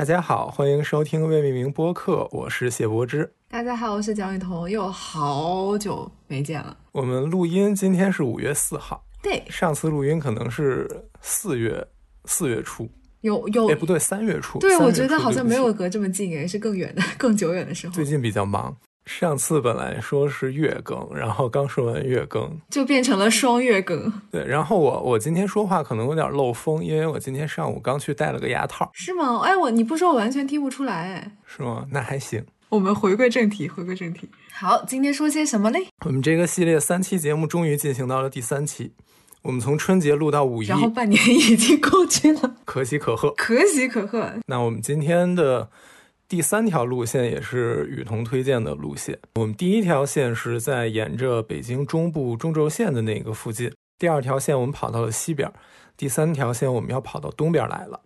大家好，欢迎收听未命名播客，我是谢柏之。大家好，我是蒋雨桐，又好久没见了。我们录音今天是五月四号，对，上次录音可能是四月四月初，有有哎不对，三月初。对，我觉得好像没有隔这么近，哎，是更远的、更久远的时候最，近比较忙。上次本来说是月更，然后刚说完月更，就变成了双月更，对，然后我我今天说话可能有点漏风，因为我今天上午刚去戴了个牙套，是吗？哎，我你不说我完全听不出来，哎。是吗？那还行。我们回归正题，回归正题。好，今天说些什么嘞？我们这个系列三期节目终于进行到了第三期，我们从春节录到五一然，后半年已经过去了，可喜可贺。可喜可贺。那我们今天的第三条路线也是雨桐推荐的路线。我们第一条线是在沿着北京中部中轴线的那个附近，第二条线我们跑到了西边，第三条线我们要跑到东边来了。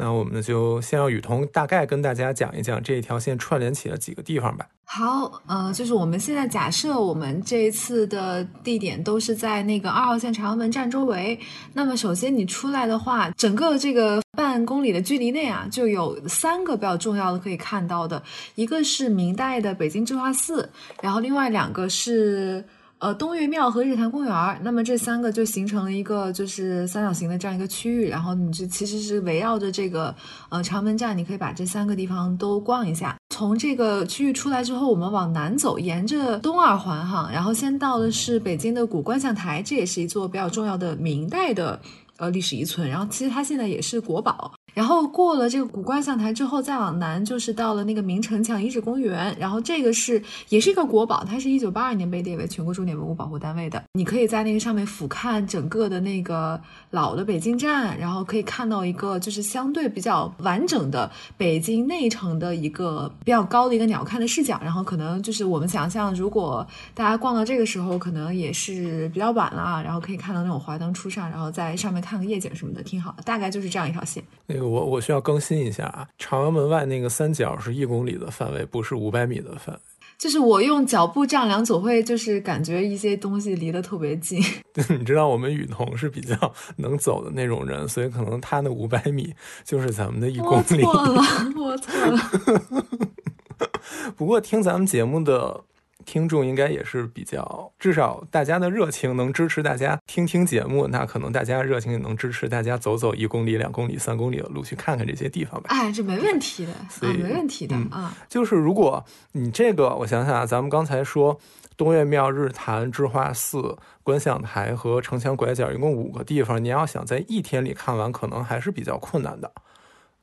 那我们就先让雨桐大概跟大家讲一讲这一条线串联起了几个地方吧。好，呃，就是我们现在假设我们这一次的地点都是在那个二号线朝阳门站周围。那么首先你出来的话，整个这个半公里的距离内啊，就有三个比较重要的可以看到的，一个是明代的北京智化寺，然后另外两个是。呃，东岳庙和日坛公园儿，那么这三个就形成了一个就是三角形的这样一个区域，然后你就其实是围绕着这个呃长门站，你可以把这三个地方都逛一下。从这个区域出来之后，我们往南走，沿着东二环哈，然后先到的是北京的古观象台，这也是一座比较重要的明代的呃历史遗存，然后其实它现在也是国宝。然后过了这个古观象台之后，再往南就是到了那个明城墙遗址公园，然后这个是也是一个国宝，它是一九八二年被列为全国重点文物保护单位的。你可以在那个上面俯瞰整个的那个老的北京站，然后可以看到一个就是相对比较完整的北京内城的一个比较高的一个鸟瞰的视角。然后可能就是我们想象，如果大家逛到这个时候，可能也是比较晚了啊，然后可以看到那种华灯初上，然后在上面个夜景什么的，挺好的。大概就是这样一条线。那个我我需要更新一下啊，朝阳门外那个三角是一公里的范围，不是五百米的范围。就是我用脚步丈量，总会就是感觉一些东西离得特别近。你知道我们雨桐是比较能走的那种人，所以可能他那五百米就是咱们的一公我里。错了，我错了。不过听咱们节目的听众应该也是比较，至少大家的热情能支持大家听听节目，那可能大家热情也能支持大家走走一公里、两公里、三公里的路去看看这些地方吧。哎，这没问题的啊，没问题的嗯啊。就是如果你这个，我想想啊，咱们刚才说东岳庙、日坛、智化寺、观象台和城墙拐角，一共五个地方，你要想在一天里看完，可能还是比较困难的。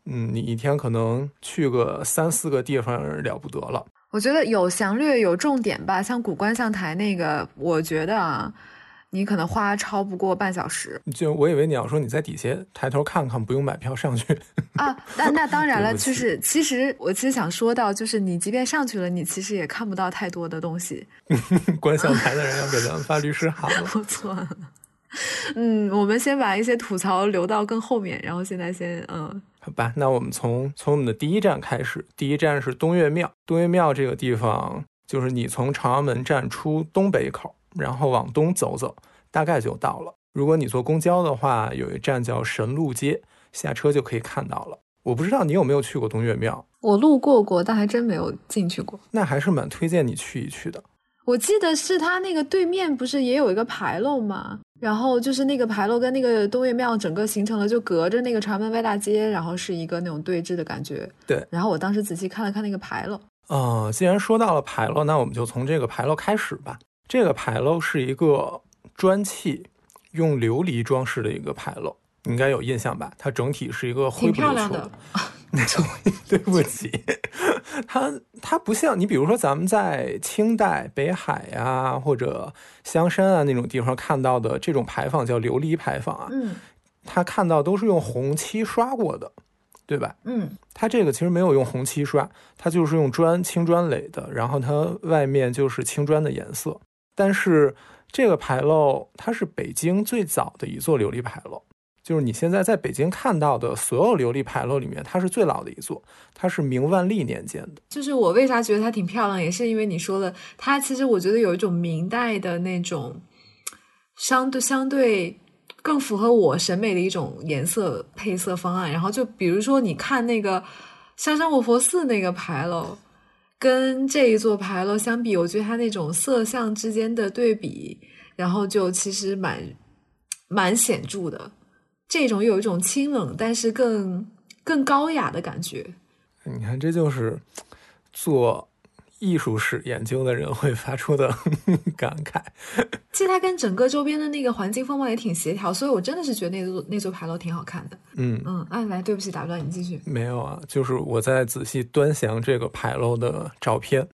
嗯，你一天可能去个三四个地方了不得了。我觉得有详略有重点吧，像古观象台那个，我觉得啊，你可能花超不过半小时就我以为你要说你在底下抬头看看，不用买票上去。啊。那那当然了，就是其实我其实想说到，就是你即便上去了，你其实也看不到太多的东西。观象台的人要给咱们发律师函了。我错了。嗯，我们先把一些吐槽留到更后面，然后现在先嗯，好吧，那我们从从我们的第一站开始。第一站是东岳庙。东岳庙这个地方，就是你从朝阳门站出东北口，然后往东走走，大概就到了。如果你坐公交的话，有一站叫神鹿街，下车就可以看到了。我不知道你有没有去过东岳庙，我路过过，但还真没有进去过。那还是蛮推荐你去一去的。我记得是它那个对面不是也有一个牌楼吗？然后就是那个牌楼跟那个东岳庙整个形成了就隔着那个长门外大街，然后是一个那种对峙的感觉。对然后我当时仔细看了看那个牌楼，呃，既然说到了牌楼，那我们就从这个牌楼开始吧。这个牌楼是一个砖砌用琉璃装饰的一个牌楼，你应该有印象吧？它整体是一个灰挺不溜秋的。对不起，它它不像你，比如说咱们在清代北海呀、或者香山啊那种地方看到的这种牌坊叫琉璃牌坊啊，嗯它看到都是用红漆刷过的，对吧？嗯，它这个其实没有用红漆刷，它就是用砖青砖垒的，然后它外面就是青砖的颜色。但是这个牌楼它是北京最早的一座琉璃牌楼，就是你现在在北京看到的所有琉璃牌楼里面，它是最老的一座，它是明万历年间的。就是我为啥觉得它挺漂亮，也是因为你说的，它其实我觉得有一种明代的那种相对相对更符合我审美的一种颜色配色方案。然后就比如说你看那个香山卧佛寺那个牌楼，跟这一座牌楼相比，我觉得它那种色相之间的对比，然后就其实蛮蛮显著的。这种有一种清冷，但是更更高雅的感觉。你看，这就是做艺术史研究的人会发出的 感慨。其实它跟整个周边的那个环境风貌也挺协调，所以我真的是觉得那座那座牌楼挺好看的。嗯嗯，哎，来，对不起，打断你，继续。没有啊，就是我在仔细端详这个牌楼的照片，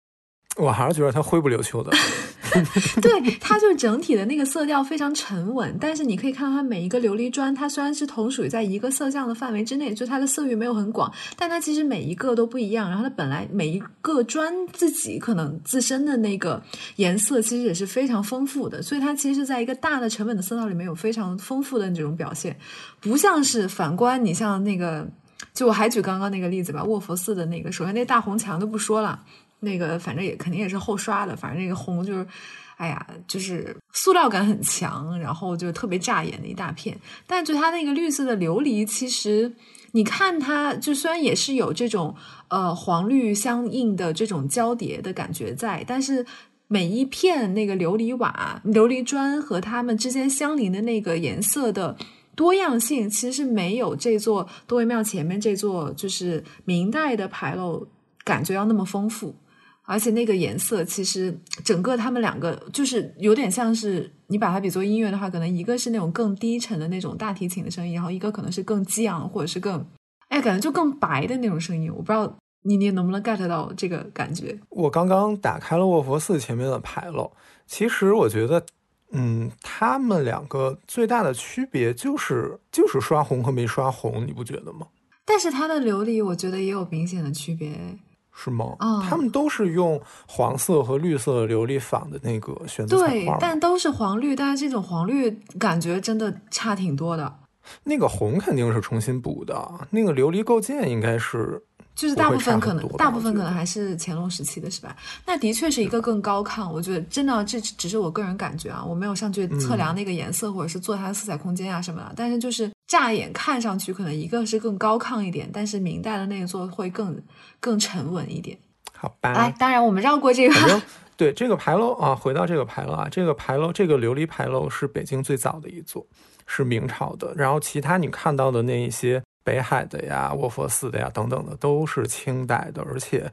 我还是觉得它灰不溜秋的。对，它就整体的那个色调非常沉稳，但是你可以看到它每一个琉璃砖，它虽然是同属于在一个色相的范围之内，就它的色域没有很广，但它其实每一个都不一样。然后它本来每一个砖自己可能自身的那个颜色其实也是非常丰富的，所以它其实是在一个大的沉稳的色调里面有非常丰富的这种表现，不像是反观你像那个，就我还举刚刚那个例子吧，卧佛寺的那个，首先那大红墙都不说了。那个反正也肯定也是后刷的，反正那个红就是，哎呀，就是塑料感很强，然后就特别扎眼的一大片。但就它那个绿色的琉璃，其实你看它，就虽然也是有这种呃黄绿相应的这种交叠的感觉在，但是每一片那个琉璃瓦、琉璃砖和它们之间相邻的那个颜色的多样性，其实是没有这座多维庙前面这座就是明代的牌楼感觉要那么丰富。而且那个颜色，其实整个他们两个就是有点像是你把它比作音乐的话，可能一个是那种更低沉的那种大提琴的声音，然后一个可能是更激昂或者是更哎感觉就更白的那种声音。我不知道你你能不能 get 到这个感觉？我刚刚打开了卧佛寺前面的牌楼，其实我觉得，嗯，他们两个最大的区别就是就是刷红和没刷红，你不觉得吗？但是它的琉璃，我觉得也有明显的区别。是吗？嗯，他们都是用黄色和绿色琉璃仿的那个选择对，但都是黄绿，但是这种黄绿感觉真的差挺多的。那个红肯定是重新补的，那个琉璃构件应该是。就是大部分可能，大部分可能还是乾隆时期的是吧？那的确是一个更高亢。我觉得真的，这只是我个人感觉啊，我没有上去测量那个颜色，或者是做它的色彩空间啊什么的。但是就是乍眼看上去，可能一个是更高亢一点，但是明代的那一座会更更沉稳一点。好吧。哎，当然我们绕过这个。对这个牌楼啊，回到这个牌楼啊，这个牌楼，这个琉璃牌楼是北京最早的一座，是明朝的。然后其他你看到的那一些。北海的呀，卧佛寺的呀，等等的，都是清代的。而且，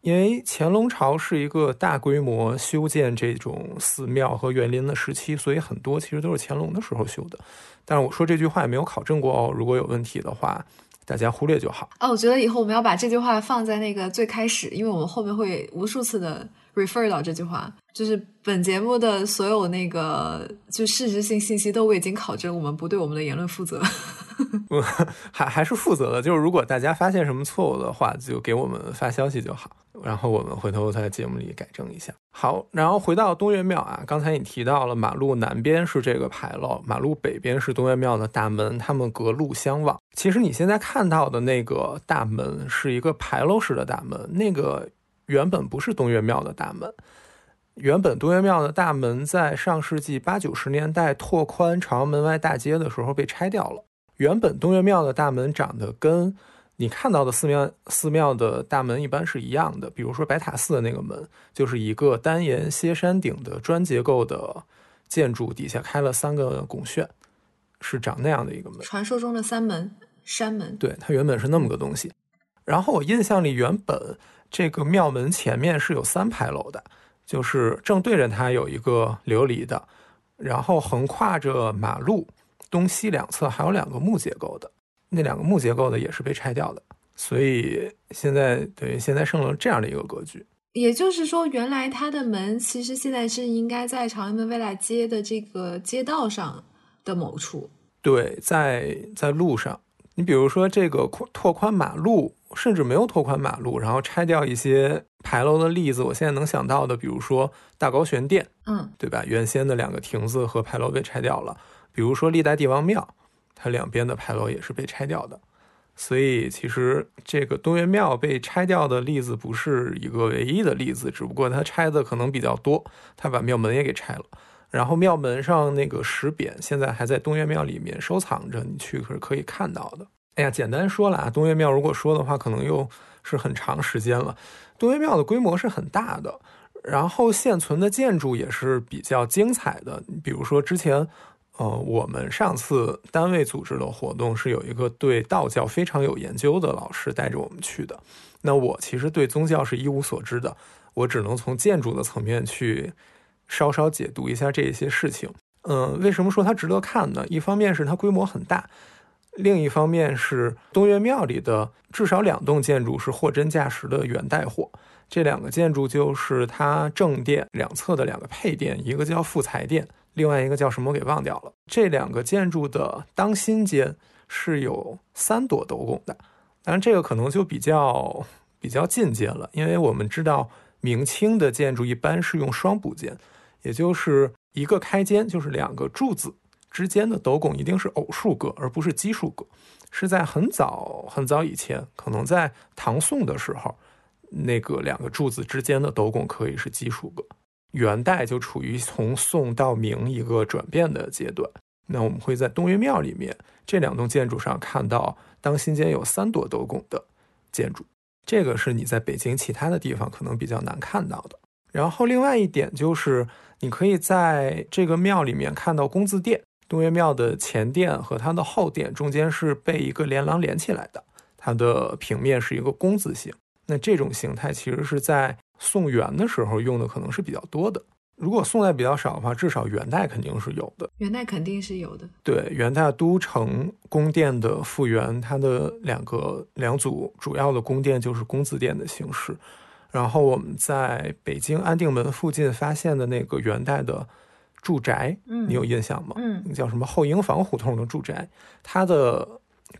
因为乾隆朝是一个大规模修建这种寺庙和园林的时期，所以很多其实都是乾隆的时候修的。但是我说这句话也没有考证过哦，如果有问题的话，大家忽略就好。啊，我觉得以后我们要把这句话放在那个最开始，因为我们后面会无数次的 refer 到这句话。就是本节目的所有那个就事实性信息都未经考证，我们不对我们的言论负责。还还是负责的，就是如果大家发现什么错误的话，就给我们发消息就好，然后我们回头在节目里改正一下。好，然后回到东岳庙啊，刚才你提到了马路南边是这个牌楼，马路北边是东岳庙的大门，他们隔路相望。其实你现在看到的那个大门是一个牌楼式的大门，那个原本不是东岳庙的大门。原本东岳庙的大门在上世纪八九十年代拓宽朝阳门外大街的时候被拆掉了。原本东岳庙的大门长得跟你看到的寺庙寺庙的大门一般是一样的，比如说白塔寺的那个门，就是一个单檐歇山顶的砖结构的建筑，底下开了三个拱券，是长那样的一个门。传说中的三门山门，对，它原本是那么个东西。然后我印象里，原本这个庙门前面是有三排楼的。就是正对着它有一个琉璃的，然后横跨着马路东西两侧还有两个木结构的，那两个木结构的也是被拆掉的，所以现在等于现在剩了这样的一个格局。也就是说，原来它的门其实现在是应该在朝阳门未来街的这个街道上的某处。对，在在路上，你比如说这个扩拓宽马路。甚至没有拓宽马路，然后拆掉一些牌楼的例子，我现在能想到的，比如说大高玄殿，嗯，对吧？原先的两个亭子和牌楼被拆掉了。比如说历代帝王庙，它两边的牌楼也是被拆掉的。所以其实这个东岳庙被拆掉的例子不是一个唯一的例子，只不过它拆的可能比较多，它把庙门也给拆了。然后庙门上那个石匾现在还在东岳庙里面收藏着，你去是可以看到的。哎呀，简单说了啊，东岳庙如果说的话，可能又是很长时间了。东岳庙的规模是很大的，然后现存的建筑也是比较精彩的。比如说之前，呃，我们上次单位组织的活动是有一个对道教非常有研究的老师带着我们去的。那我其实对宗教是一无所知的，我只能从建筑的层面去稍稍解读一下这些事情。嗯，为什么说它值得看呢？一方面是它规模很大。另一方面是东岳庙里的至少两栋建筑是货真价实的元代货，这两个建筑就是它正殿两侧的两个配殿，一个叫富财殿，另外一个叫什么我给忘掉了。这两个建筑的当心间是有三朵斗拱的，当然这个可能就比较比较进阶了，因为我们知道明清的建筑一般是用双补间，也就是一个开间就是两个柱子。之间的斗拱一定是偶数个，而不是奇数个。是在很早很早以前，可能在唐宋的时候，那个两个柱子之间的斗拱可以是奇数个。元代就处于从宋到明一个转变的阶段。那我们会在东岳庙里面这两栋建筑上看到当心间有三朵斗拱的建筑，这个是你在北京其他的地方可能比较难看到的。然后另外一点就是，你可以在这个庙里面看到工字殿。东岳庙的前殿和它的后殿中间是被一个连廊连起来的，它的平面是一个工字形。那这种形态其实是在宋元的时候用的，可能是比较多的。如果宋代比较少的话，至少元代肯定是有的。元代肯定是有的。对，元代都城宫殿的复原，它的两个两组主要的宫殿就是工字殿的形式。然后我们在北京安定门附近发现的那个元代的。住宅，嗯，你有印象吗？嗯，叫什么后营房胡同的住宅，它的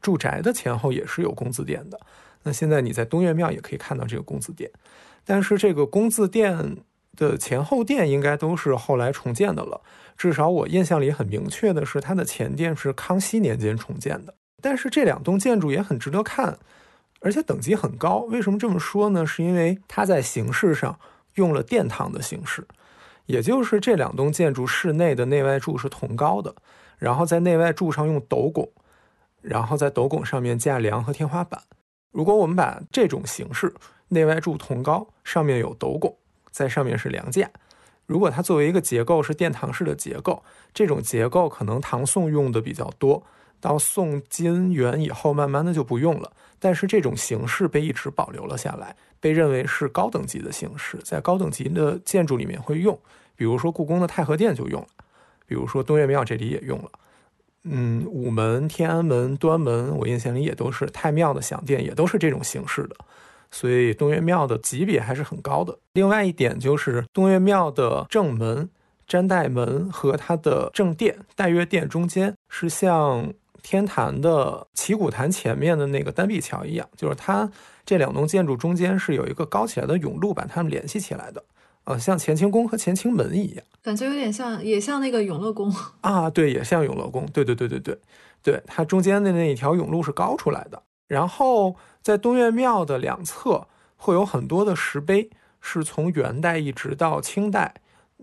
住宅的前后也是有工字殿的。那现在你在东岳庙也可以看到这个工字殿，但是这个工字殿的前后殿应该都是后来重建的了。至少我印象里很明确的是，它的前殿是康熙年间重建的。但是这两栋建筑也很值得看，而且等级很高。为什么这么说呢？是因为它在形式上用了殿堂的形式。也就是这两栋建筑室内的内外柱是同高的，然后在内外柱上用斗拱，然后在斗拱上面架梁和天花板。如果我们把这种形式，内外柱同高，上面有斗拱，在上面是梁架，如果它作为一个结构是殿堂式的结构，这种结构可能唐宋用的比较多，到宋金元以后慢慢的就不用了。但是这种形式被一直保留了下来。被认为是高等级的形式，在高等级的建筑里面会用，比如说故宫的太和殿就用了，比如说东岳庙这里也用了，嗯，午门、天安门、端门，我印象里也都是太庙的享殿，也都是这种形式的，所以东岳庙的级别还是很高的。另外一点就是东岳庙的正门、瞻岱门和它的正殿、岱岳殿中间是像天坛的祈鼓坛前面的那个单壁桥一样，就是它。这两栋建筑中间是有一个高起来的甬路把它们联系起来的，呃，像乾清宫和乾清门一样，感觉有点像，也像那个永乐宫啊，对，也像永乐宫，对对对对对，对，它中间的那一条甬路是高出来的。然后在东岳庙的两侧会有很多的石碑，是从元代一直到清代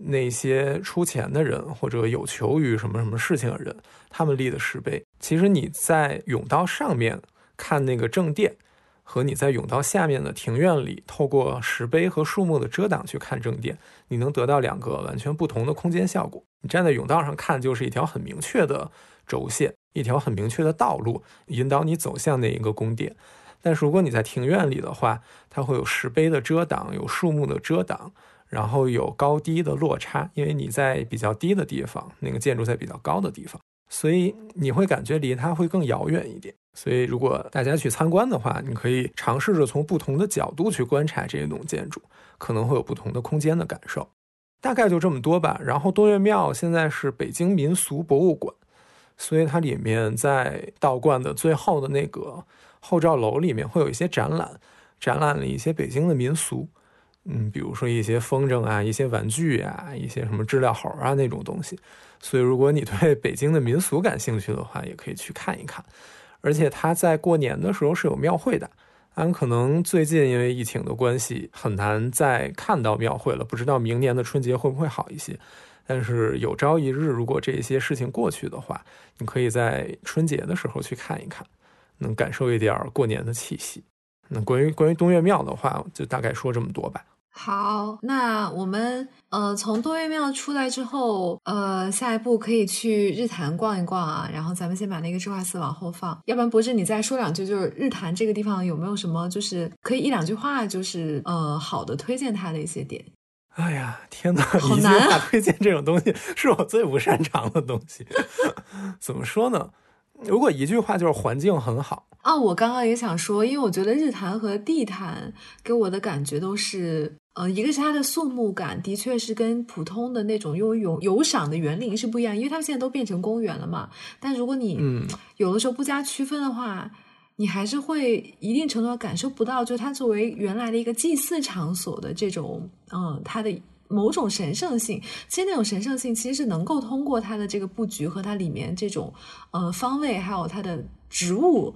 那些出钱的人或者有求于什么什么事情的人，他们立的石碑。其实你在甬道上面看那个正殿。和你在甬道下面的庭院里，透过石碑和树木的遮挡去看正殿，你能得到两个完全不同的空间效果。你站在甬道上看，就是一条很明确的轴线，一条很明确的道路，引导你走向那一个宫殿。但是如果你在庭院里的话，它会有石碑的遮挡，有树木的遮挡，然后有高低的落差，因为你在比较低的地方，那个建筑在比较高的地方。所以你会感觉离它会更遥远一点。所以如果大家去参观的话，你可以尝试着从不同的角度去观察这一栋建筑，可能会有不同的空间的感受。大概就这么多吧。然后东岳庙现在是北京民俗博物馆，所以它里面在道观的最后的那个后照楼里面会有一些展览，展览了一些北京的民俗。嗯，比如说一些风筝啊，一些玩具啊，一些什么知了猴啊那种东西。所以，如果你对 北京的民俗感兴趣的话，也可以去看一看。而且，他在过年的时候是有庙会的。俺可能最近因为疫情的关系，很难再看到庙会了。不知道明年的春节会不会好一些。但是有朝一日，如果这些事情过去的话，你可以在春节的时候去看一看。能感受一点过年的气息。那关于关于东岳庙的话，就大概说这么多吧。好，那我们呃从多月庙出来之后，呃下一步可以去日坛逛一逛啊。然后咱们先把那个智化寺往后放，要不然博士你再说两句，就是日坛这个地方有没有什么就是可以一两句话就是呃好的推荐它的一些点？哎呀，天哪！一句话推荐这种东西是我最不擅长的东西。怎么说呢？如果一句话就是环境很好啊。我刚刚也想说，因为我觉得日坛和地坛给我的感觉都是。呃，一个是它的肃穆感，的确是跟普通的那种有有有赏的园林是不一样，因为它们现在都变成公园了嘛。但如果你有的时候不加区分的话，你还是会一定程度上感受不到，就它作为原来的一个祭祀场所的这种，嗯，它的某种神圣性。其实那种神圣性其实是能够通过它的这个布局和它里面这种，呃，方位还有它的植物。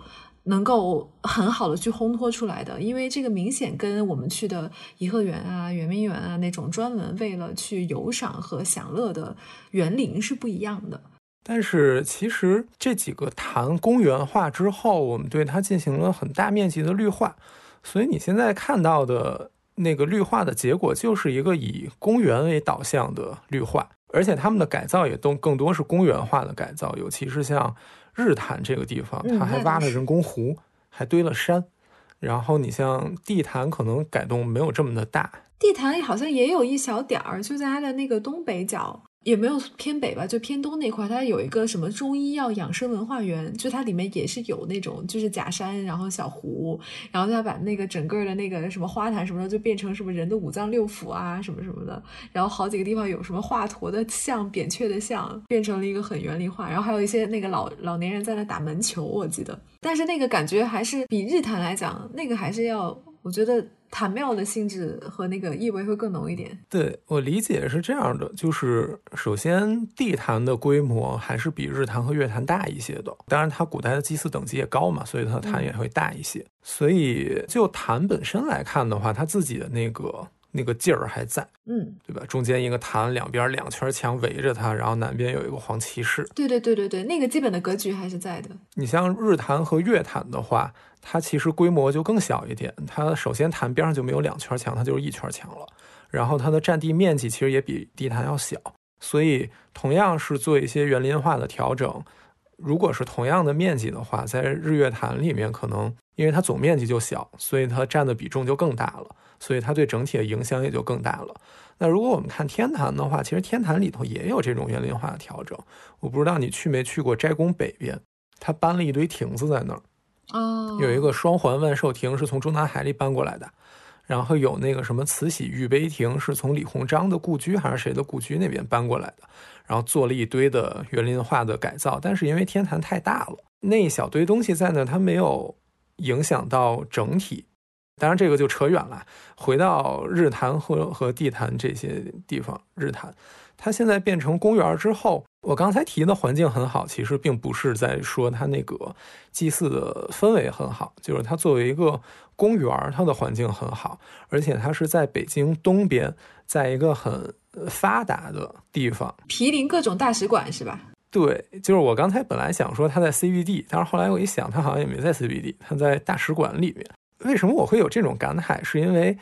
能够很好的去烘托出来的，因为这个明显跟我们去的颐和园啊、圆明园啊那种专门为了去游赏和享乐的园林是不一样的。但是其实这几个坛公园化之后，我们对它进行了很大面积的绿化，所以你现在看到的那个绿化的结果，就是一个以公园为导向的绿化，而且他们的改造也都更多是公园化的改造，尤其是像。日坛这个地方，它还挖了人工湖，还堆了山。然后你像地坛，可能改动没有这么的大。地坛好像也有一小点儿，就在它的那个东北角。也没有偏北吧，就偏东那块，它有一个什么中医药养生文化园，就它里面也是有那种就是假山，然后小湖，然后它把那个整个的那个什么花坛什么的，就变成什么人的五脏六腑啊什么什么的，然后好几个地方有什么华佗的像、扁鹊的像，变成了一个很园林化，然后还有一些那个老老年人在那打门球，我记得，但是那个感觉还是比日坛来讲，那个还是要，我觉得。坛庙的性质和那个意味会更浓一点。对我理解是这样的，就是首先地坛的规模还是比日坛和月坛大一些的。当然，它古代的祭祀等级也高嘛，所以它的坛也会大一些。所以就坛本身来看的话，它自己的那个那个劲儿还在，嗯，对吧？中间一个坛，两边两圈墙围着它，然后南边有一个黄骑士。对对对对对，那个基本的格局还是在的。你像日坛和月坛的话。它其实规模就更小一点，它首先坛边上就没有两圈墙，它就是一圈墙了。然后它的占地面积其实也比地坛要小，所以同样是做一些园林化的调整。如果是同样的面积的话，在日月潭里面，可能因为它总面积就小，所以它占的比重就更大了，所以它对整体的影响也就更大了。那如果我们看天坛的话，其实天坛里头也有这种园林化的调整。我不知道你去没去过斋宫北边，它搬了一堆亭子在那儿。哦，有一个双环万寿亭是从中南海里搬过来的，然后有那个什么慈禧御碑亭是从李鸿章的故居还是谁的故居那边搬过来的，然后做了一堆的园林化的改造。但是因为天坛太大了，那一小堆东西在那，它没有影响到整体。当然这个就扯远了，回到日坛和和地坛这些地方，日坛。它现在变成公园之后，我刚才提的环境很好，其实并不是在说它那个祭祀的氛围很好，就是它作为一个公园，它的环境很好，而且它是在北京东边，在一个很发达的地方，毗邻各种大使馆，是吧？对，就是我刚才本来想说它在 CBD，但是后来我一想，它好像也没在 CBD，它在大使馆里面。为什么我会有这种感慨？是因为。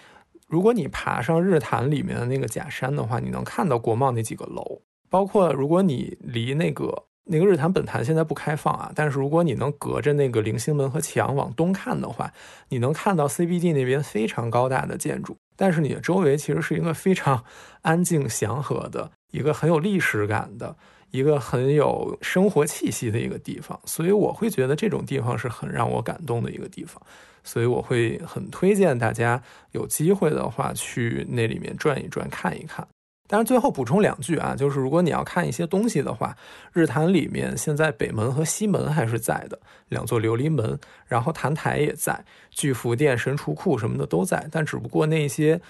如果你爬上日坛里面的那个假山的话，你能看到国贸那几个楼。包括如果你离那个那个日坛本坛现在不开放啊，但是如果你能隔着那个菱形门和墙往东看的话，你能看到 CBD 那边非常高大的建筑。但是你的周围其实是一个非常 安静祥和的一个很有历史感的一个很有生活气息的一个地方，所以我会觉得这种地方是很让我感动的一个地方。所以我会很推荐大家有机会的话去那里面转一转看一看。但是最后补充两句啊，就是如果你要看一些东西的话，日坛里面现在北门和西门还是在的，两座琉璃门，然后坛台也在，巨福殿、神厨库什么的都在，但只不过那些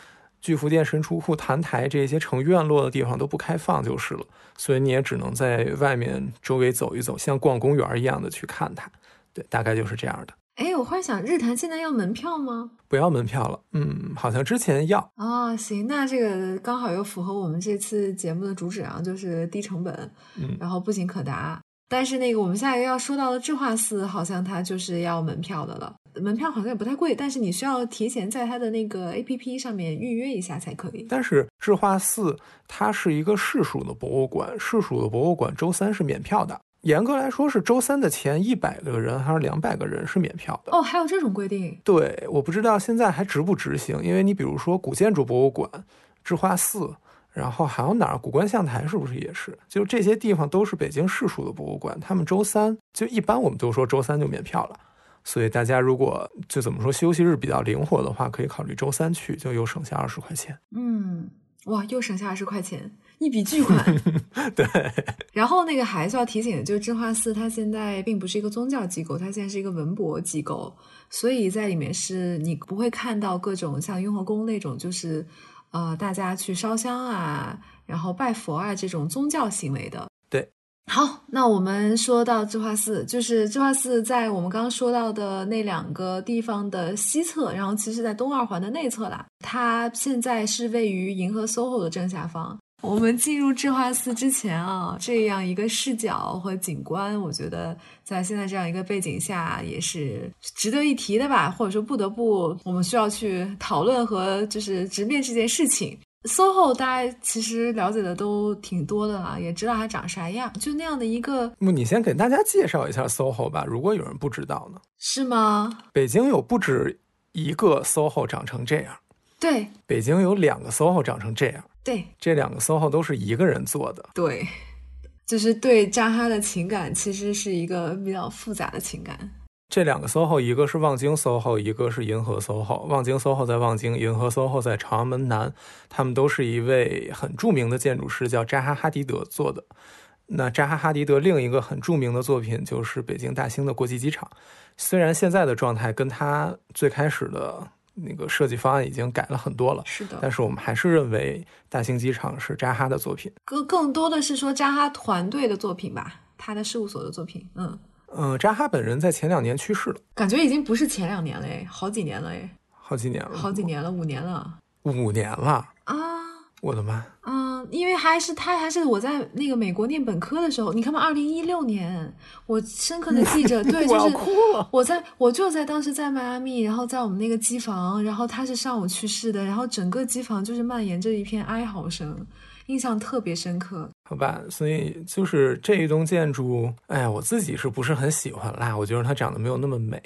巨福殿、神厨库、坛台这些成院落的地方都不开放就是了，所以你也只能在外面周围走一走，像逛公园一样的去看它。对，大概就是这样的。哎，我忽然想，日坛现在要门票吗？不要门票了，嗯，好像之前要。哦，行，那这个刚好又符合我们这次节目的主旨啊，就是低成本，嗯，然后步行可达。但是那个我们下一个要说到的智化寺，好像它就是要门票的了。门票好像也不太贵，但是你需要提前在它的那个 A P P 上面预约一下才可以。但是智化寺它是一个市属的博物馆，市属的博物馆周三是免票的。严格来说是周三的前一百个人还是两百个人是免票的。哦，还有这种规定？对，我不知道现在还执不执行。因为你比如说古建筑博物馆、智化寺，然后还有哪儿？古观象台是不是也是？就这些地方都是北京市属的博物馆，他们周三就一般我们都说周三就免票了。所以大家如果就怎么说休息日比较灵活的话，可以考虑周三去，就又省下二十块钱。嗯，哇，又省下二十块钱，一笔巨款。对。然后那个还是要提醒的，就是智化寺它现在并不是一个宗教机构，它现在是一个文博机构，所以在里面是你不会看到各种像雍和宫那种，就是呃大家去烧香啊，然后拜佛啊这种宗教行为的。好，那我们说到智化寺，就是智化寺在我们刚刚说到的那两个地方的西侧，然后其实在东二环的内侧啦。它现在是位于银河 SOHO 的正下方。我们进入智化寺之前啊，这样一个视角和景观，我觉得在现在这样一个背景下也是值得一提的吧，或者说不得不我们需要去讨论和就是直面这件事情。SOHO 大家其实了解的都挺多的了，也知道它长啥样，就那样的一个。那你先给大家介绍一下 SOHO 吧，如果有人不知道呢？是吗？北京有不止一个 SOHO 长成这样。对。北京有两个 SOHO 长成这样。对。这两个 SOHO 都是一个人做的。对。就是对扎哈的情感，其实是一个比较复杂的情感。这两个 SOHO，一个是望京 SOHO，一个是银河 SOHO。望京 SOHO 在望京，银河 SOHO 在朝阳门南。他们都是一位很著名的建筑师，叫扎哈·哈迪德做的。那扎哈·哈迪德另一个很著名的作品就是北京大兴的国际机场。虽然现在的状态跟他最开始的那个设计方案已经改了很多了，是的，但是我们还是认为大兴机场是扎哈的作品。更更多的是说扎哈团队的作品吧，他的事务所的作品，嗯。嗯，扎哈本人在前两年去世了，感觉已经不是前两年了，哎，好几年了，哎，好几年了，好几年了，五年了，五年了啊！我的妈！嗯，因为还是他还是我在那个美国念本科的时候，你看嘛，二零一六年，我深刻的记着，对，就是哭我在我就在当时在迈阿密，然后在我们那个机房，然后他是上午去世的，然后整个机房就是蔓延着一片哀嚎声。印象特别深刻，好吧，所以就是这一栋建筑，哎呀，我自己是不是很喜欢啦？我觉得它长得没有那么美。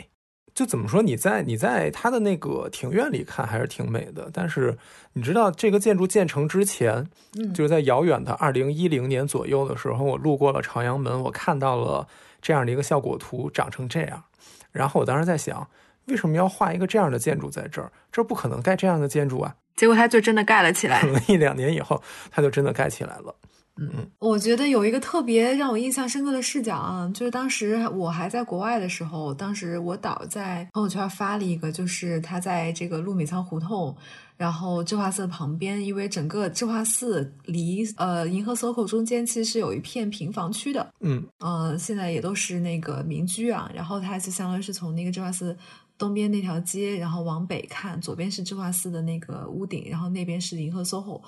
就怎么说，你在你在它的那个庭院里看还是挺美的。但是你知道，这个建筑建成之前，嗯，就是在遥远的二零一零年左右的时候，我路过了朝阳门，我看到了这样的一个效果图，长成这样。然后我当时在想，为什么要画一个这样的建筑在这儿？这不可能盖这样的建筑啊！结果它就真的盖了起来，可能一两年以后，它就真的盖起来了。嗯嗯，我觉得有一个特别让我印象深刻的视角啊，就是当时我还在国外的时候，当时我导在朋友圈发了一个，就是他在这个陆米仓胡同，然后智化寺旁边，因为整个智化寺离呃银河 SOHO 中间其实是有一片平房区的，嗯呃，现在也都是那个民居啊，然后他就相当于是从那个智化寺。东边那条街，然后往北看，左边是智化寺的那个屋顶，然后那边是银河 SOHO。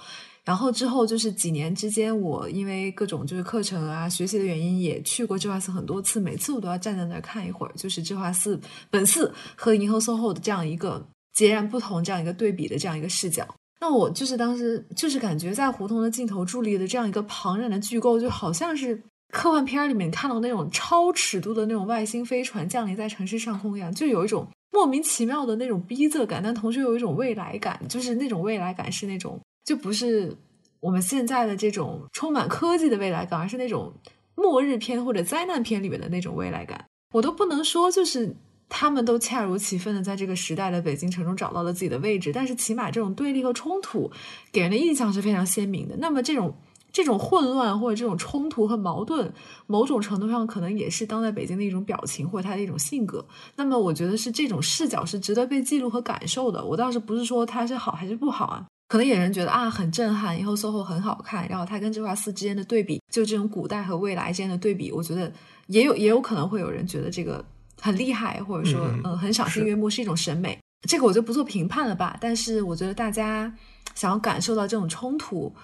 然后之后就是几年之间，我因为各种就是课程啊、学习的原因，也去过智化寺很多次。每次我都要站在那儿看一会儿，就是智化寺本寺和银河 SOHO 的这样一个截然不同、这样一个对比的这样一个视角。那我就是当时就是感觉在胡同的尽头伫立的这样一个庞然的巨构，就好像是科幻片里面看到那种超尺度的那种外星飞船降临在城市上空一样，就有一种。莫名其妙的那种逼仄感，但同时有一种未来感，就是那种未来感是那种就不是我们现在的这种充满科技的未来感，而是那种末日片或者灾难片里面的那种未来感。我都不能说就是他们都恰如其分的在这个时代的北京城中找到了自己的位置，但是起码这种对立和冲突给人的印象是非常鲜明的。那么这种。这种混乱或者这种冲突和矛盾，某种程度上可能也是当代北京的一种表情或者他的一种性格。那么，我觉得是这种视角是值得被记录和感受的。我倒是不是说它是好还是不好啊？可能有人觉得啊很震撼，以后 SOHO 很好看，然后它跟智化寺之间的对比，就这种古代和未来之间的对比，我觉得也有也有可能会有人觉得这个很厉害，或者说嗯很赏心悦目，是一种审美。这个我就不做评判了吧。但是我觉得大家想要感受到这种冲突。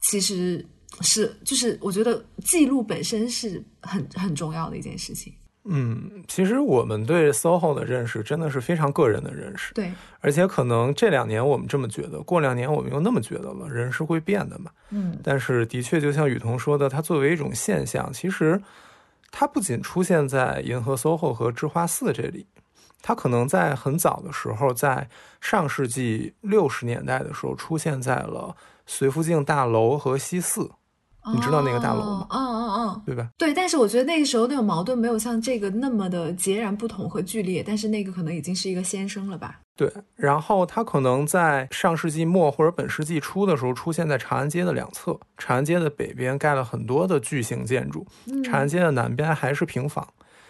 其实是就是我觉得记录本身是很很重要的一件事情。嗯，其实我们对 SOHO 的认识真的是非常个人的认识，对，而且可能这两年我们这么觉得，过两年我们又那么觉得了，人是会变的嘛。嗯，但是的确，就像雨桐说的，它作为一种现象，其实它不仅出现在银河 SOHO 和智化寺这里，它可能在很早的时候，在上世纪六十年代的时候，出现在了绥福镜大楼和西四。你知道那个大楼吗？嗯嗯嗯，对吧？对，但是我觉得那个时候那种矛盾没有像这个那么的截然不同和剧烈，但是那个可能已经是一个先声了吧？对，然后它可能在上世纪末或者本世纪初的时候出现在长安街的两侧。长安街的北边盖了很多的巨型建筑，长安街的南边还是平房。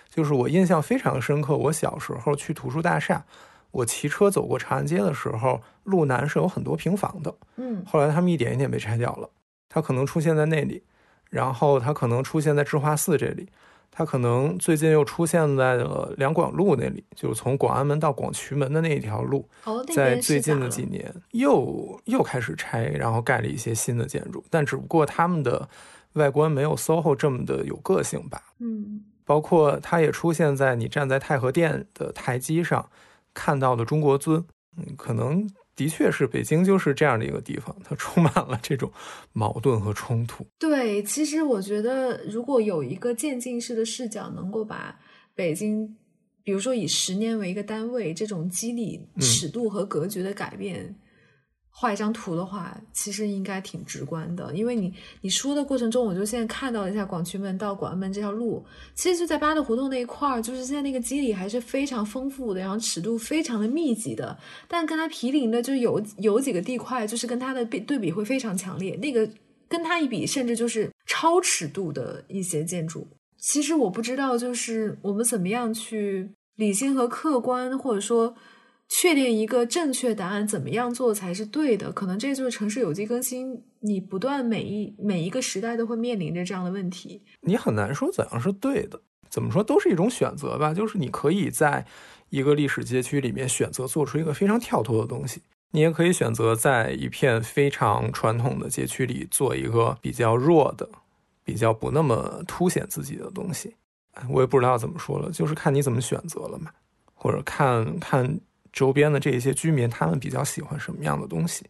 就是我印象非常深刻，我小时候去图书大厦，我骑车走过长安街的时候，路南是有很多平房的。嗯，后来他们一点一点被拆掉了。它可能出现在那里，然后它可能出现在智化寺这里，它可能最近又出现在了两广路那里，就是从广安门到广渠门的那一条路，在最近的几年又又开始拆，然后盖了一些新的建筑，但只不过他们的外观没有 SOHO 这么的有个性吧。嗯，包括它也出现在你站在太和殿的台基上看到的中国尊，嗯，可能。的确是，北京就是这样的一个地方，它充满了这种矛盾和冲突。对，其实我觉得，如果有一个渐进式的视角，能够把北京，比如说以十年为一个单位，这种肌理、尺度和格局的改变。画一张图的话，其实应该挺直观的，因为你你说的过程中，我就现在看到了一下广渠门到广安门这条路，其实就在八德胡同那一块儿，就是现在那个肌理还是非常丰富的，然后尺度非常的密集的，但跟它毗邻的就有有几个地块，就是跟它的比对比会非常强烈，那个跟它一比，甚至就是超尺度的一些建筑。其实我不知道，就是我们怎么样去理性和客观，或者说。确定一个正确答案，怎么样做才是对的？可能这就是城市有机更新，你不断每一每一个时代都会面临着这样的问题。你很难说怎样是对的，怎么说都是一种选择吧。就是你可以在一个历史街区里面选择做出一个非常跳脱的东西，你也可以选择在一片非常传统的街区里做一个比较弱的、比较不那么凸显自己的东西。我也不知道怎么说了，就是看你怎么选择了嘛，或者看看。周边的这些居民，他们比较喜欢什么样的东西？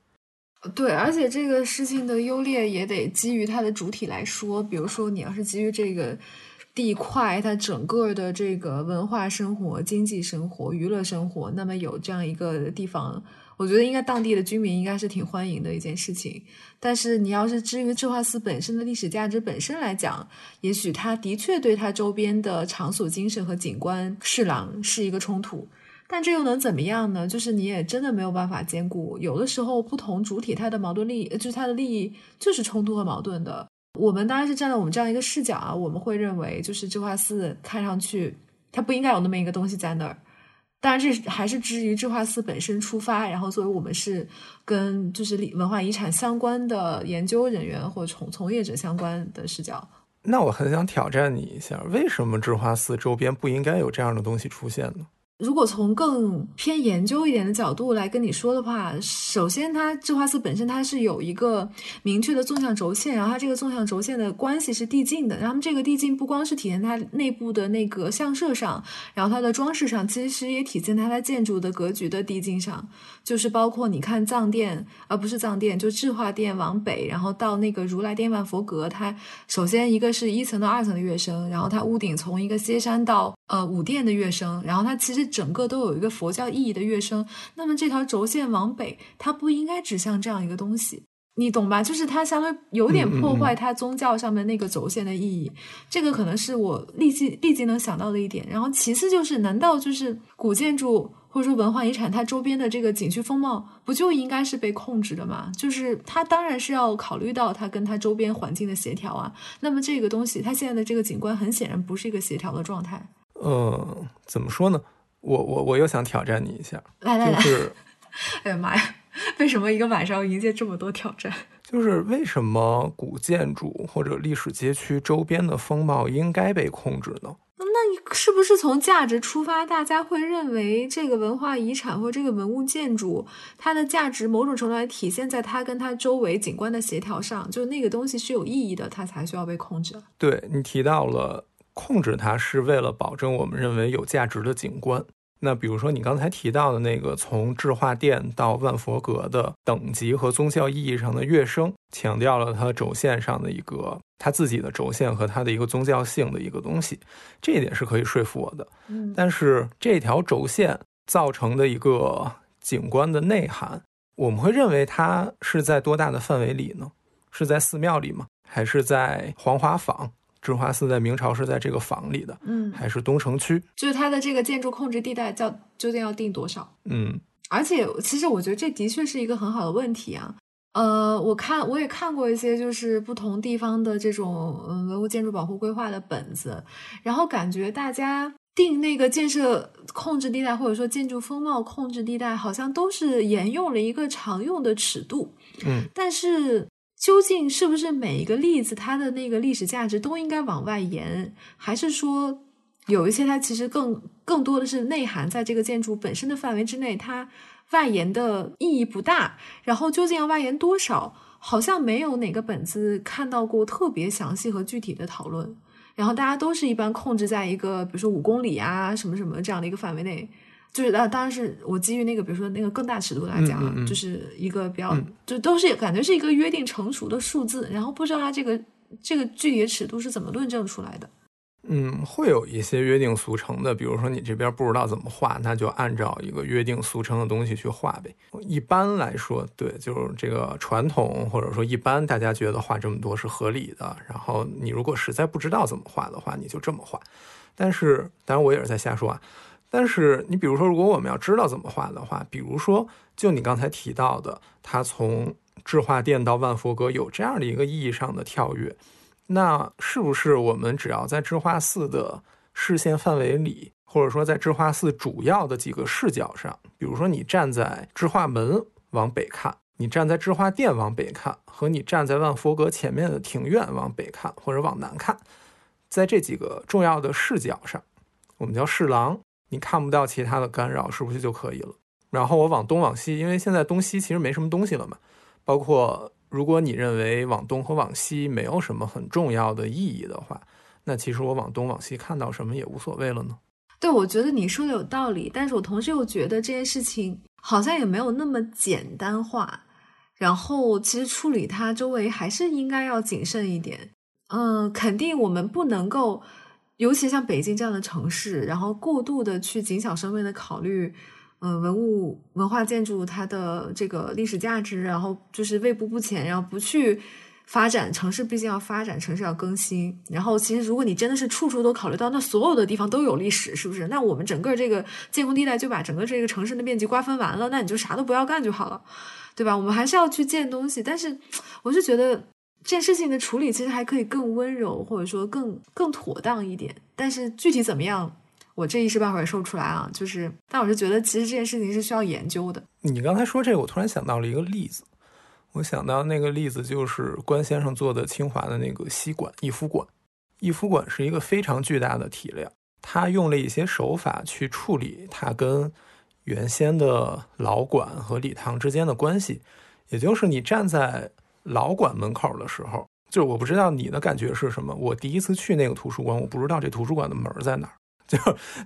对，而且这个事情的优劣也得基于它的主体来说。比如说，你要是基于这个地块，它整个的这个文化生活、经济生活、娱乐生活，那么有这样一个地方，我觉得应该当地的居民应该是挺欢迎的一件事情。但是，你要是至于智化寺本身的历史价值本身来讲，也许它的确对它周边的场所精神和景观侍郎是一个冲突。但这又能怎么样呢？就是你也真的没有办法兼顾，有的时候不同主体它的矛盾利益，就是它的利益就是冲突和矛盾的。我们当然是站在我们这样一个视角啊，我们会认为就是智化寺看上去它不应该有那么一个东西在那儿。当然这还是基于智化寺本身出发，然后作为我们是跟就是文化遗产相关的研究人员或从从业者相关的视角。那我很想挑战你一下，为什么智化寺周边不应该有这样的东西出现呢？如果从更偏研究一点的角度来跟你说的话，首先它智化寺本身它是有一个明确的纵向轴线，然后它这个纵向轴线的关系是递进的，然后这个递进不光是体现它内部的那个相设上，然后它的装饰上，其实也体现它的建筑的格局的递进上，就是包括你看藏殿，而不是藏殿，就智化殿往北，然后到那个如来殿万佛阁，它首先一个是一层到二层的跃升，然后它屋顶从一个歇山到呃五殿的跃升，然后它其实。整个都有一个佛教意义的跃升，那么这条轴线往北，它不应该指向这样一个东西，你懂吧？就是它相对有点破坏它宗教上面那个轴线的意义，这个可能是我立即立即能想到的一点。然后其次就是，难道就是古建筑或者说文化遗产它周边的这个景区风貌，不就应该是被控制的吗？就是它当然是要考虑到它跟它周边环境的协调啊。那么这个东西，它现在的这个景观很显然不是一个协调的状态。呃，怎么说呢？我我我又想挑战你一下，来来来，就是 哎呀妈呀，为什么一个晚上要迎接这么多挑战？就是为什么古建筑或者历史街区周边的风貌应该被控制呢？那你是是不是从价值出发，大家会认为这个文化遗产或这个文物建筑，它的价值某种程度来体现在它跟它周围景观的协调上，就那个东西是有意义的，它才需要被控制。对你提到了控制它是为了保证我们认为有价值的景观。那比如说你刚才提到的那个从智化殿到万佛阁的等级和宗教意义上的跃升，强调了它轴线上的一个它自己的轴线和它的一个宗教性的一个东西，这一点是可以说服我的。嗯，但是这条轴线造成的一个景观的内涵，我们会认为它是在多大的范围里呢？是在寺庙里吗？还是在黄华坊？智化寺在明朝是在这个坊里的，嗯，还是东城区？就是它的这个建筑控制地带叫究竟要定多少？嗯，而且其实我觉得这的确是一个很好的问题啊。呃，我看我也看过一些就是不同地方的这种嗯文物建筑保护规划的本子，然后感觉大家定那个建设控制地带或者说建筑风貌控制地带，好像都是沿用了一个常用的尺度，嗯，但是。究竟是不是每一个例子它的那个历史价值都应该往外延，还是说有一些它其实更更多的是内涵在这个建筑本身的范围之内，它外延的意义不大。然后究竟要外延多少，好像没有哪个本子看到过特别详细和具体的讨论。然后大家都是一般控制在一个比如说五公里啊什么什么这样的一个范围内。就是啊，当然是我基于那个，比如说那个更大尺度来讲，就是一个比较，就都是感觉是一个约定成熟的数字，然后不知道它这个这个具体的尺度是怎么论证出来的。嗯，会有一些约定俗成的，比如说你这边不知道怎么画，那就按照一个约定俗成的东西去画呗。一般来说，对，就是这个传统或者说一般大家觉得画这么多是合理的。然后你如果实在不知道怎么画的话，你就这么画。但是当然我也是在瞎说啊。但是你比如说，如果我们要知道怎么画的话，比如说就你刚才提到的，它从智化殿到万佛阁有这样的一个意义上的跳跃，那是不是我们只要在智化寺的视线范围里，或者说在智化寺主要的几个视角上，比如说你站在智化门往北看，你站在智化殿往北看，和你站在万佛阁前面的庭院往北看或者往南看，在这几个重要的视角上，我们叫侍郎。你看不到其他的干扰，是不是就可以了？然后我往东往西，因为现在东西其实没什么东西了嘛。包括如果你认为往东和往西没有什么很重要的意义的话，那其实我往东往西看到什么也无所谓了呢。对，我觉得你说的有道理，但是我同时又觉得这件事情好像也没有那么简单化。然后其实处理它周围还是应该要谨慎一点。嗯，肯定我们不能够。尤其像北京这样的城市，然后过度的去谨小慎微的考虑，呃，文物文化建筑它的这个历史价值，然后就是未卜不前，然后不去发展城市，毕竟要发展城市要更新。然后其实如果你真的是处处都考虑到，那所有的地方都有历史，是不是？那我们整个这个建工地带就把整个这个城市的面积瓜分完了，那你就啥都不要干就好了，对吧？我们还是要去建东西，但是我是觉得。这件事情的处理其实还可以更温柔，或者说更更妥当一点。但是具体怎么样，我这一时半会儿也说不出来啊。就是，但我是觉得，其实这件事情是需要研究的。你刚才说这个，我突然想到了一个例子。我想到那个例子就是关先生做的清华的那个西馆逸夫馆。逸夫馆是一个非常巨大的体量，他用了一些手法去处理它跟原先的老馆和礼堂之间的关系，也就是你站在。老馆门口的时候，就是我不知道你的感觉是什么。我第一次去那个图书馆，我不知道这图书馆的门在哪儿。就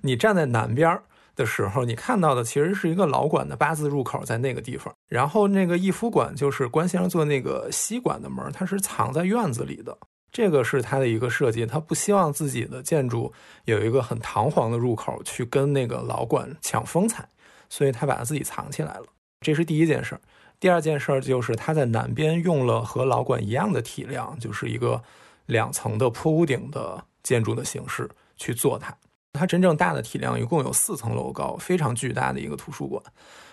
你站在南边的时候，你看到的其实是一个老馆的八字入口在那个地方。然后那个逸夫馆就是关先生做那个西馆的门，它是藏在院子里的。这个是他的一个设计，他不希望自己的建筑有一个很堂皇的入口去跟那个老馆抢风采，所以他把它自己藏起来了。这是第一件事儿。第二件事儿就是他在南边用了和老馆一样的体量，就是一个两层的坡屋顶的建筑的形式去做它。它真正大的体量一共有四层楼高，非常巨大的一个图书馆，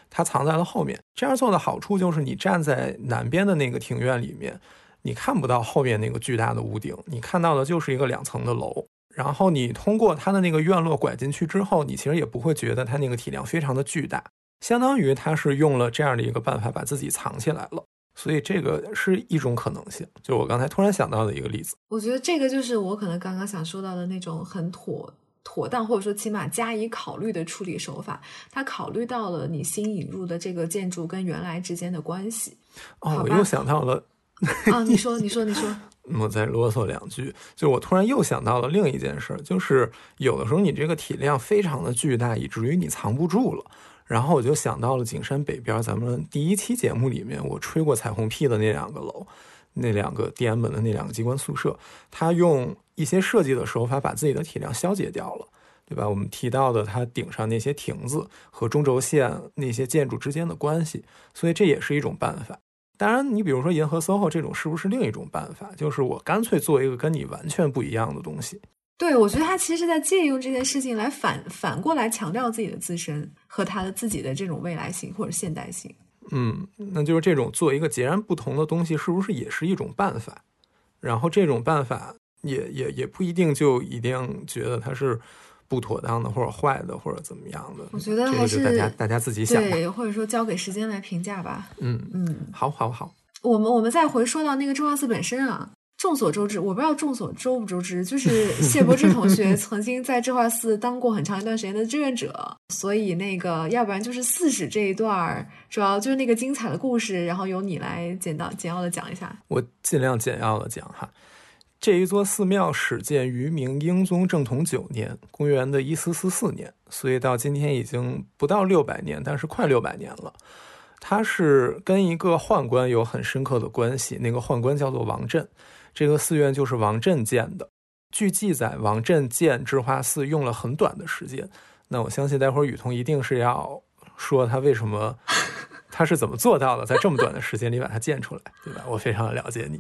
它藏在了后面。这样做的好处就是你站在南边的那个庭院里面，你看不到后面那个巨大的屋顶，你看到的就是一个两层的楼。然后你通过它的那个院落拐进去之后，你其实也不会觉得它那个体量非常的巨大。相当于他是用了这样的一个办法把自己藏起来了，所以这个是一种可能性，就是我刚才突然想到的一个例子。我觉得这个就是我可能刚刚想说到的那种很妥妥当，或者说起码加以考虑的处理手法。他考虑到了你新引入的这个建筑跟原来之间的关系。哦，我又想到了。啊，你说，你说，你说。我再啰嗦两句，就我突然又想到了另一件事，就是有的时候你这个体量非常的巨大，以至于你藏不住了。然后我就想到了景山北边，咱们第一期节目里面我吹过彩虹屁的那两个楼，那两个地安门的那两个机关宿舍，它用一些设计的手法把自己的体量消解掉了，对吧？我们提到的它顶上那些亭子和中轴线那些建筑之间的关系，所以这也是一种办法。当然，你比如说银河 SOHO 这种，是不是另一种办法？就是我干脆做一个跟你完全不一样的东西。对，我觉得他其实是在借用这件事情来反反过来强调自己的自身和他的自己的这种未来性或者现代性。嗯，那就是这种做一个截然不同的东西，是不是也是一种办法？然后这种办法也也也不一定就一定觉得它是不妥当的或者坏的或者怎么样的。我觉得还是大家大家自己想，对，或者说交给时间来评价吧。嗯嗯，好，好，好。我们我们再回说到那个重要寺本身啊。众所周知，我不知道众所周不周知，就是谢博志同学 曾经在智化寺当过很长一段时间的志愿者，所以那个要不然就是四史这一段主要就是那个精彩的故事，然后由你来简到简要的讲一下。我尽量简要的讲哈，这一座寺庙始建于明英宗正统九年，公元的一四四四年，所以到今天已经不到六百年，但是快六百年了。它是跟一个宦官有很深刻的关系，那个宦官叫做王振。这个寺院就是王振建的。据记载，王振建智化寺用了很短的时间。那我相信待会儿雨桐一定是要说他为什么，他是怎么做到的，在这么短的时间里把它建出来，对吧？我非常的了解你，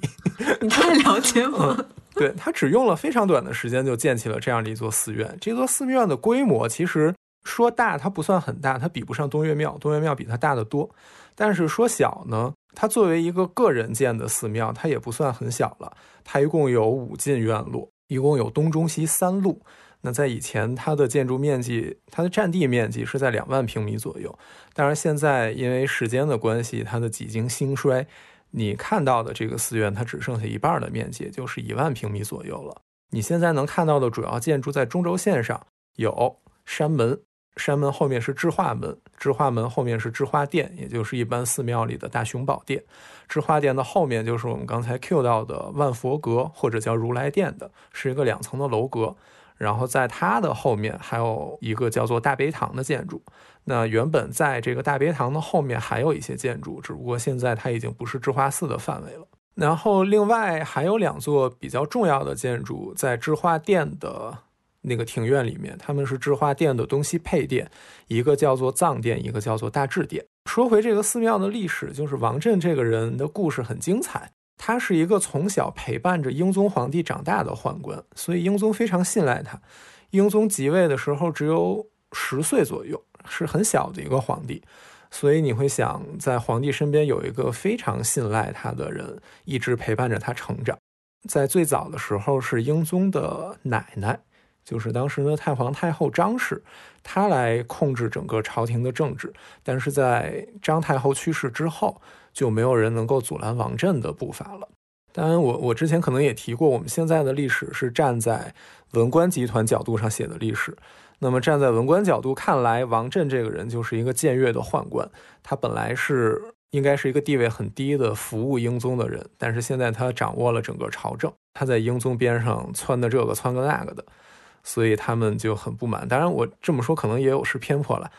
你太了解我。对他只用了非常短的时间就建起了这样的一座寺院。这座寺院的规模其实说大，它不算很大，它比不上东岳庙，东岳庙比它大得多。但是说小呢？它作为一个个人建的寺庙，它也不算很小了。它一共有五进院落，一共有东中西三路。那在以前，它的建筑面积、它的占地面积是在两万平米左右。当然，现在因为时间的关系，它的几经兴衰，你看到的这个寺院，它只剩下一半的面积，也就是一万平米左右了。你现在能看到的主要建筑在中轴线上有山门。山门后面是智化门，智化门后面是智化殿，也就是一般寺庙里的大雄宝殿。智化殿的后面就是我们刚才 Q 到的万佛阁，或者叫如来殿的，是一个两层的楼阁。然后在它的后面还有一个叫做大悲堂的建筑。那原本在这个大悲堂的后面还有一些建筑，只不过现在它已经不是智化寺的范围了。然后另外还有两座比较重要的建筑在智化殿的。那个庭院里面，他们是智化殿的东西配殿，一个叫做藏殿，一个叫做大智殿。说回这个寺庙的历史，就是王振这个人的故事很精彩。他是一个从小陪伴着英宗皇帝长大的宦官，所以英宗非常信赖他。英宗即位的时候只有十岁左右，是很小的一个皇帝，所以你会想，在皇帝身边有一个非常信赖他的人，一直陪伴着他成长。在最早的时候，是英宗的奶奶。就是当时的太皇太后张氏，她来控制整个朝廷的政治。但是在张太后去世之后，就没有人能够阻拦王振的步伐了。当然，我我之前可能也提过，我们现在的历史是站在文官集团角度上写的历史。那么站在文官角度看来，王振这个人就是一个僭越的宦官。他本来是应该是一个地位很低的服务英宗的人，但是现在他掌握了整个朝政，他在英宗边上窜的这个窜个那个的。所以他们就很不满。当然，我这么说可能也有失偏颇了，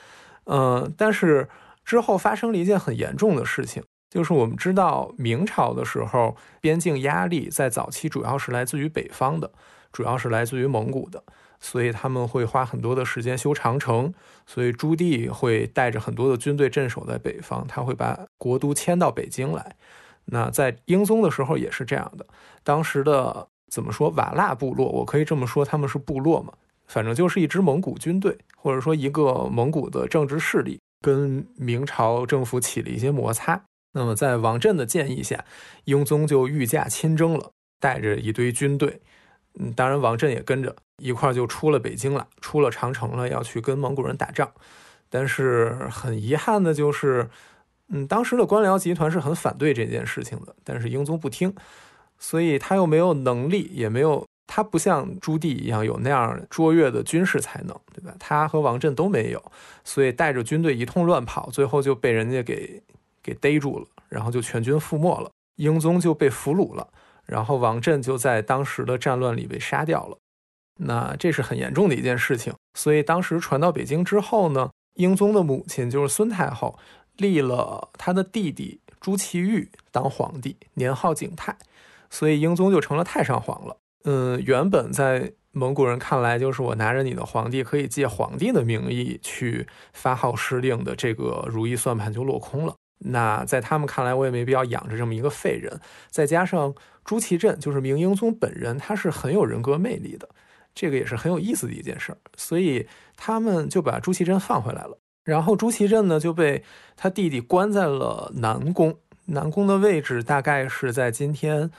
嗯，但是之后发生了一件很严重的事情，就是我们知道明朝的时候，边境压力在早期主要是来自于北方的，主要是来自于蒙古的，所以他们会花很多的时间修长城，所以朱棣会带着很多的军队镇守在北方，他会把国都迁到北京来。那在英宗的时候也是这样的，当时的。怎么说瓦剌部落？我可以这么说，他们是部落嘛？反正就是一支蒙古军队，或者说一个蒙古的政治势力，跟明朝政府起了一些摩擦。那么在王振的建议下，英宗就御驾亲征了，带着一堆军队。嗯，当然王振也跟着一块儿就出了北京了，出了长城了，要去跟蒙古人打仗。但是很遗憾的就是，嗯，当时的官僚集团是很反对这件事情的，但是英宗不听。所以他又没有能力，也没有他不像朱棣一样有那样卓越的军事才能，对吧？他和王振都没有，所以带着军队一通乱跑，最后就被人家给给逮住了，然后就全军覆没了，英宗就被俘虏了，然后王振就在当时的战乱里被杀掉了。那这是很严重的一件事情，所以当时传到北京之后呢，英宗的母亲就是孙太后，立了他的弟弟朱祁钰当皇帝，年号景泰，所以英宗就成了太上皇了。嗯，原本在蒙古人看来，就是我拿着你的皇帝，可以借皇帝的名义去发号施令的这个如意算盘就落空了。那在他们看来，我也没必要养着这么一个废人。再加上朱祁镇，就是明英宗本人，他是很有人格魅力的，这个也是很有意思的一件事儿。所以他们就把朱祁镇放回来了。然后朱祁镇呢就被他弟弟关在了南宫，南宫的位置大概是在今天。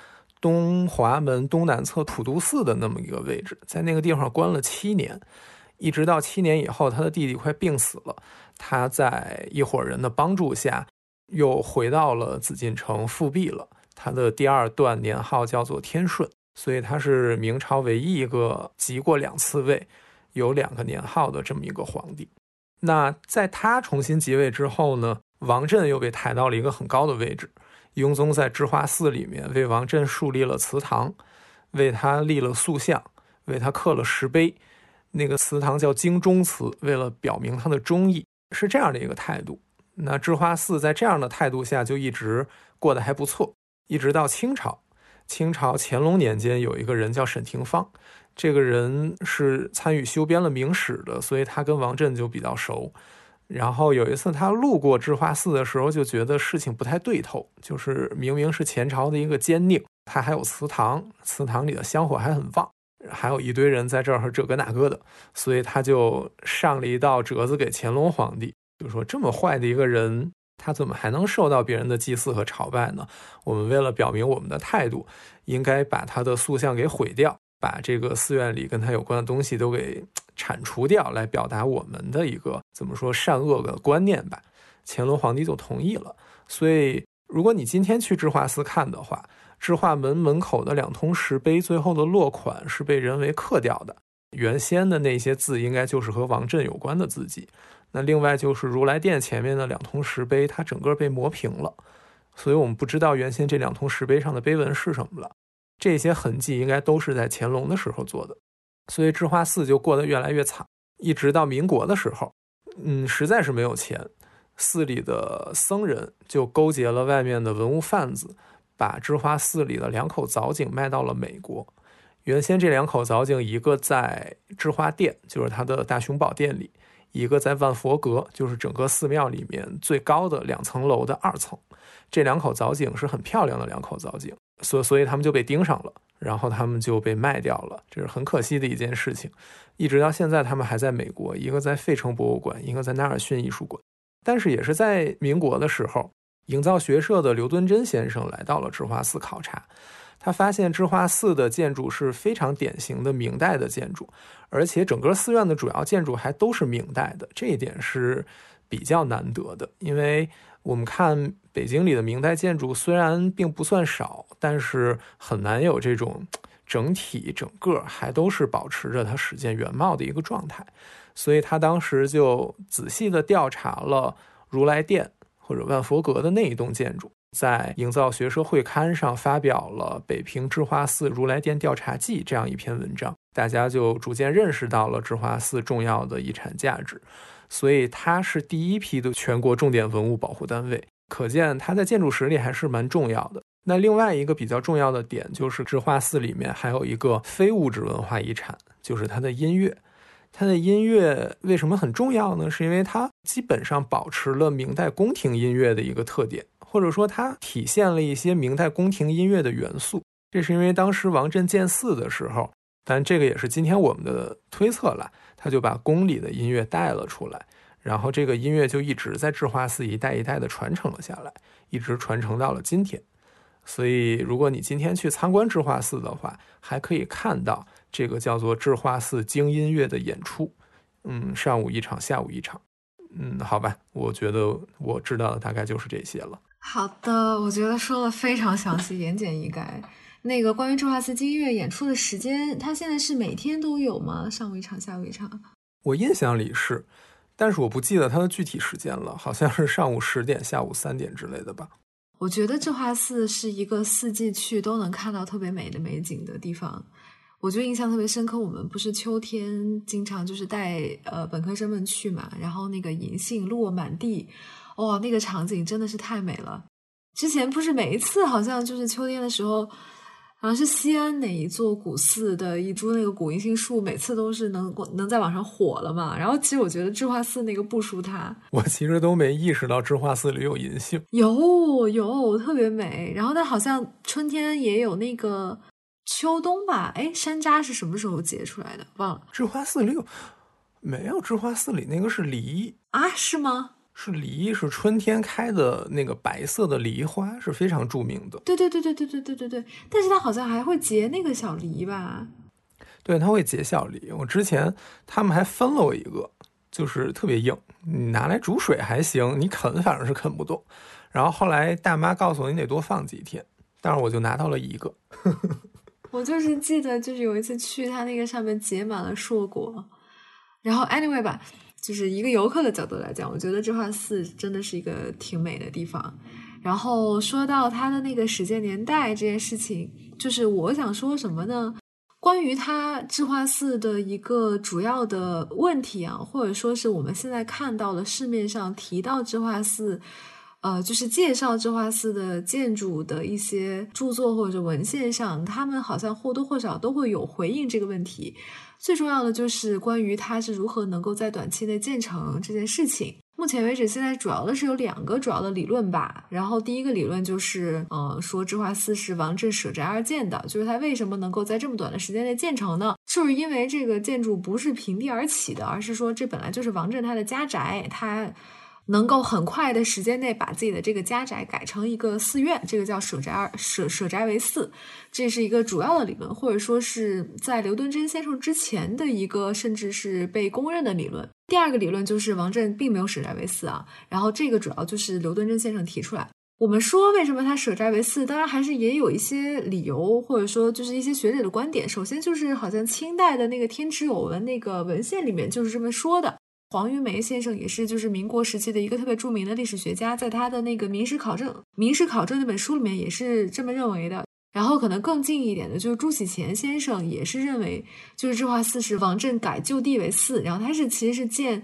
东华门东南侧普渡寺的那么一个位置，在那个地方关了七年，一直到七年以后，他的弟弟快病死了，他在一伙人的帮助下，又回到了紫禁城复辟了。他的第二段年号叫做天顺，所以他是明朝唯一一个即过两次位，有两个年号的这么一个皇帝。那在他重新即位之后呢，王振又被抬到了一个很高的位置。雍宗在智化寺里面为王振树立了祠堂，为他立了塑像，为他刻了石碑。那个祠堂叫京中祠，为了表明他的忠义，是这样的一个态度。那智化寺在这样的态度下就一直过得还不错，一直到清朝。清朝乾隆年间有一个人叫沈廷芳，这个人是参与修编了《明史》的，所以他跟王振就比较熟。然后有一次，他路过智化寺的时候，就觉得事情不太对头。就是明明是前朝的一个奸佞，他还有祠堂，祠堂里的香火还很旺，还有一堆人在这儿这个那个的，所以他就上了一道折子给乾隆皇帝，就说这么坏的一个人，他怎么还能受到别人的祭祀和朝拜呢？我们为了表明我们的态度，应该把他的塑像给毁掉，把这个寺院里跟他有关的东西都给。铲除掉来表达我们的一个怎么说善恶的观念吧，乾隆皇帝就同意了。所以，如果你今天去智化寺看的话，智化门门口的两通石碑最后的落款是被人为刻掉的，原先的那些字应该就是和王振有关的字迹。那另外就是如来殿前面的两通石碑，它整个被磨平了，所以我们不知道原先这两通石碑上的碑文是什么了。这些痕迹应该都是在乾隆的时候做的。所以智化寺就过得越来越惨，一直到民国的时候，嗯，实在是没有钱，寺里的僧人就勾结了外面的文物贩子，把智化寺里的两口藻井卖到了美国。原先这两口藻井，一个在智化殿，就是它的大雄宝殿里；一个在万佛阁，就是整个寺庙里面最高的两层楼的二层。这两口藻井是很漂亮的两口藻井，所所以他们就被盯上了。然后他们就被卖掉了，这是很可惜的一件事情。一直到现在，他们还在美国，一个在费城博物馆，一个在纳尔逊艺术馆。但是也是在民国的时候，营造学社的刘敦桢先生来到了智化寺考察，他发现智化寺的建筑是非常典型的明代的建筑，而且整个寺院的主要建筑还都是明代的，这一点是比较难得的，因为。我们看北京里的明代建筑，虽然并不算少，但是很难有这种整体整个还都是保持着它始建原貌的一个状态。所以他当时就仔细的调查了如来殿或者万佛阁的那一栋建筑，在《营造学社会刊》上发表了《北平智化寺如来殿调查记》这样一篇文章，大家就逐渐认识到了智化寺重要的遗产价值。所以它是第一批的全国重点文物保护单位，可见它在建筑史里还是蛮重要的。那另外一个比较重要的点就是，智化寺里面还有一个非物质文化遗产，就是它的音乐。它的音乐为什么很重要呢？是因为它基本上保持了明代宫廷音乐的一个特点，或者说它体现了一些明代宫廷音乐的元素。这是因为当时王振建寺的时候，但这个也是今天我们的推测了。他就把宫里的音乐带了出来，然后这个音乐就一直在智化寺一代一代的传承了下来，一直传承到了今天。所以，如果你今天去参观智化寺的话，还可以看到这个叫做智化寺精音乐的演出。嗯，上午一场，下午一场。嗯，好吧，我觉得我知道的大概就是这些了。好的，我觉得说的非常详细，言简意赅。那个关于智化寺金乐演出的时间，它现在是每天都有吗？上午一场，下午一场？我印象里是，但是我不记得它的具体时间了，好像是上午十点、下午三点之类的吧。我觉得智化寺是一个四季去都能看到特别美的美景的地方。我就印象特别深刻。我们不是秋天经常就是带呃本科生们去嘛，然后那个银杏落满地，哇，那个场景真的是太美了。之前不是每一次好像就是秋天的时候。好像是西安哪一座古寺的一株那个古银杏树，每次都是能能在网上火了嘛。然后其实我觉得智化寺那个不输它，我其实都没意识到智化寺里有银杏，有有特别美。然后但好像春天也有那个秋冬吧？哎，山楂是什么时候结出来的？忘了。智化寺里有没有？智化寺里那个是梨啊？是吗？是梨，是春天开的那个白色的梨花，是非常著名的。对对对对对对对对对。但是它好像还会结那个小梨吧？对，它会结小梨。我之前他们还分了我一个，就是特别硬，你拿来煮水还行，你啃反正是啃不动。然后后来大妈告诉我，你得多放几天。但是我就拿到了一个。我就是记得，就是有一次去，它那个上面结满了硕果。然后 anyway 吧。就是一个游客的角度来讲，我觉得智化寺真的是一个挺美的地方。然后说到它的那个始建年代这件事情，就是我想说什么呢？关于它智化寺的一个主要的问题啊，或者说是我们现在看到的市面上提到智化寺，呃，就是介绍智化寺的建筑的一些著作或者文献上，他们好像或多或少都会有回应这个问题。最重要的就是关于它是如何能够在短期内建成这件事情。目前为止，现在主要的是有两个主要的理论吧。然后第一个理论就是，呃，说智化寺是王振舍宅而建的，就是它为什么能够在这么短的时间内建成呢？就是因为这个建筑不是平地而起的，而是说这本来就是王振他的家宅，他。能够很快的时间内把自己的这个家宅改成一个寺院，这个叫舍宅二舍舍宅为寺，这是一个主要的理论，或者说是在刘敦桢先生之前的一个，甚至是被公认的理论。第二个理论就是王振并没有舍宅为寺啊，然后这个主要就是刘敦桢先生提出来。我们说为什么他舍宅为寺，当然还是也有一些理由，或者说就是一些学者的观点。首先就是好像清代的那个天池有文那个文献里面就是这么说的。黄玉梅先生也是，就是民国时期的一个特别著名的历史学家，在他的那个《明史考证》《明史考证》那本书里面也是这么认为的。然后可能更近一点的，就是朱喜乾先生也是认为，就是智化寺是王振改就地为寺，然后他是其实是建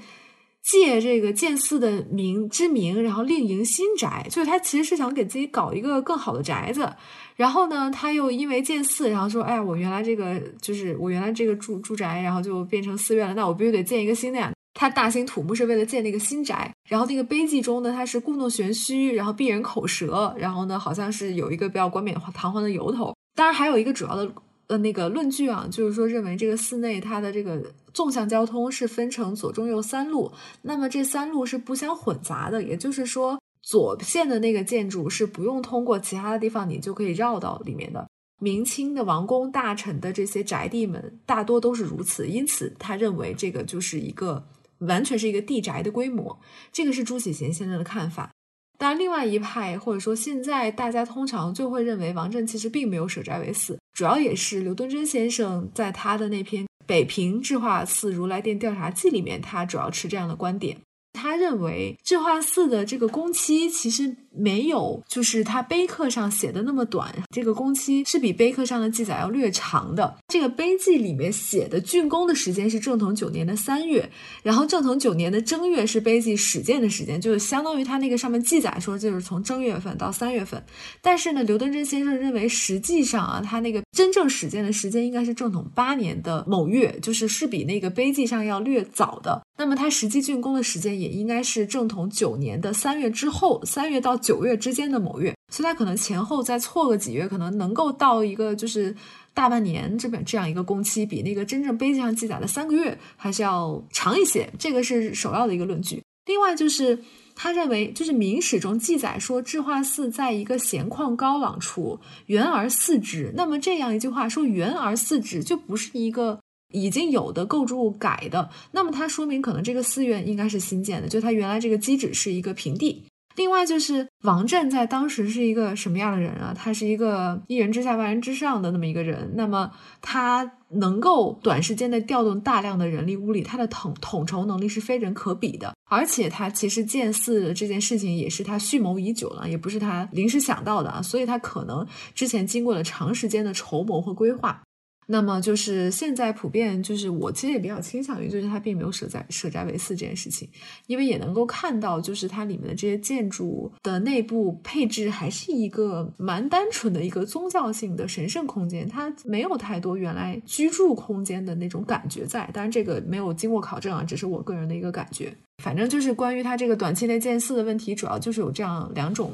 借这个建寺的名之名，然后另营新宅，就是他其实是想给自己搞一个更好的宅子。然后呢，他又因为建寺，然后说，哎，我原来这个就是我原来这个住住宅，然后就变成寺院了，那我必须得建一个新的呀。他大兴土木是为了建那个新宅，然后那个碑记中呢，他是故弄玄虚，然后避人口舌，然后呢，好像是有一个比较冠冕堂皇的由头。当然，还有一个主要的呃那个论据啊，就是说认为这个寺内它的这个纵向交通是分成左中右三路，那么这三路是不相混杂的，也就是说左线的那个建筑是不用通过其他的地方，你就可以绕到里面的。明清的王公大臣的这些宅地们大多都是如此，因此他认为这个就是一个。完全是一个地宅的规模，这个是朱喜贤先生的看法。当然，另外一派或者说现在大家通常就会认为王震其实并没有舍宅为寺，主要也是刘敦桢先生在他的那篇《北平智化寺如来殿调查记》里面，他主要持这样的观点。他认为智化寺的这个工期其实没有，就是他碑刻上写的那么短。这个工期是比碑刻上的记载要略长的。这个碑记里面写的竣工的时间是正统九年的三月，然后正统九年的正月是碑记始建的时间，就是相当于他那个上面记载说就是从正月份到三月份。但是呢，刘敦桢先生认为实际上啊，他那个真正始建的时间应该是正统八年的某月，就是是比那个碑记上要略早的。那么它实际竣工的时间也应该是正统九年的三月之后，三月到九月之间的某月，所以它可能前后再错个几月，可能能够到一个就是大半年这边这样一个工期，比那个真正碑记上记载的三个月还是要长一些。这个是首要的一个论据。另外就是他认为，就是明史中记载说智化寺在一个闲旷高朗处，圆而四直。那么这样一句话说圆而四直，就不是一个。已经有的构筑物改的，那么它说明可能这个寺院应该是新建的，就它原来这个基址是一个平地。另外就是王震在当时是一个什么样的人啊？他是一个一人之下万人之上的那么一个人，那么他能够短时间内调动大量的人力物力，他的统统筹能力是非人可比的。而且他其实建寺这件事情也是他蓄谋已久了，也不是他临时想到的啊，所以他可能之前经过了长时间的筹谋和规划。那么就是现在普遍就是我其实也比较倾向于就是它并没有舍宅舍宅为寺这件事情，因为也能够看到就是它里面的这些建筑的内部配置还是一个蛮单纯的一个宗教性的神圣空间，它没有太多原来居住空间的那种感觉在。当然这个没有经过考证啊，只是我个人的一个感觉。反正就是关于它这个短期内建寺的问题，主要就是有这样两种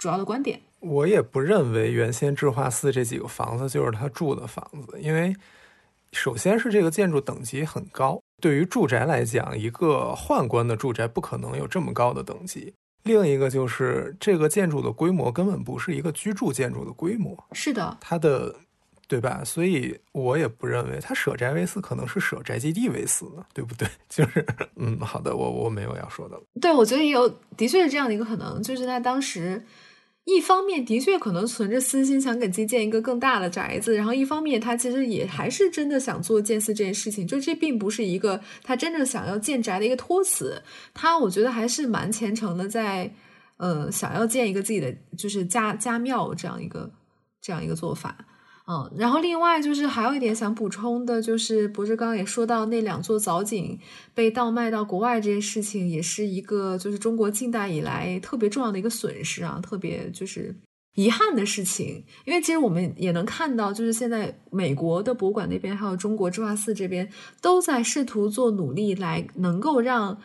主要的观点。我也不认为原先智化寺这几个房子就是他住的房子，因为首先是这个建筑等级很高，对于住宅来讲，一个宦官的住宅不可能有这么高的等级。另一个就是这个建筑的规模根本不是一个居住建筑的规模，是的，它的对吧？所以我也不认为他舍宅为寺，可能是舍宅基地为寺呢，对不对？就是嗯，好的，我我没有要说的了。对，我觉得也有，的确是这样的一个可能，就是他当时。一方面的确可能存着私心，想给自己建一个更大的宅子，然后一方面他其实也还是真的想做建寺这件事情，就这并不是一个他真正想要建宅的一个托词，他我觉得还是蛮虔诚的，在呃想要建一个自己的就是家家庙这样一个这样一个做法。嗯，然后另外就是还有一点想补充的，就是博士刚刚也说到那两座藻井被倒卖到国外这件事情，也是一个就是中国近代以来特别重要的一个损失啊，特别就是遗憾的事情。因为其实我们也能看到，就是现在美国的博物馆那边，还有中国智化寺这边，都在试图做努力来能够让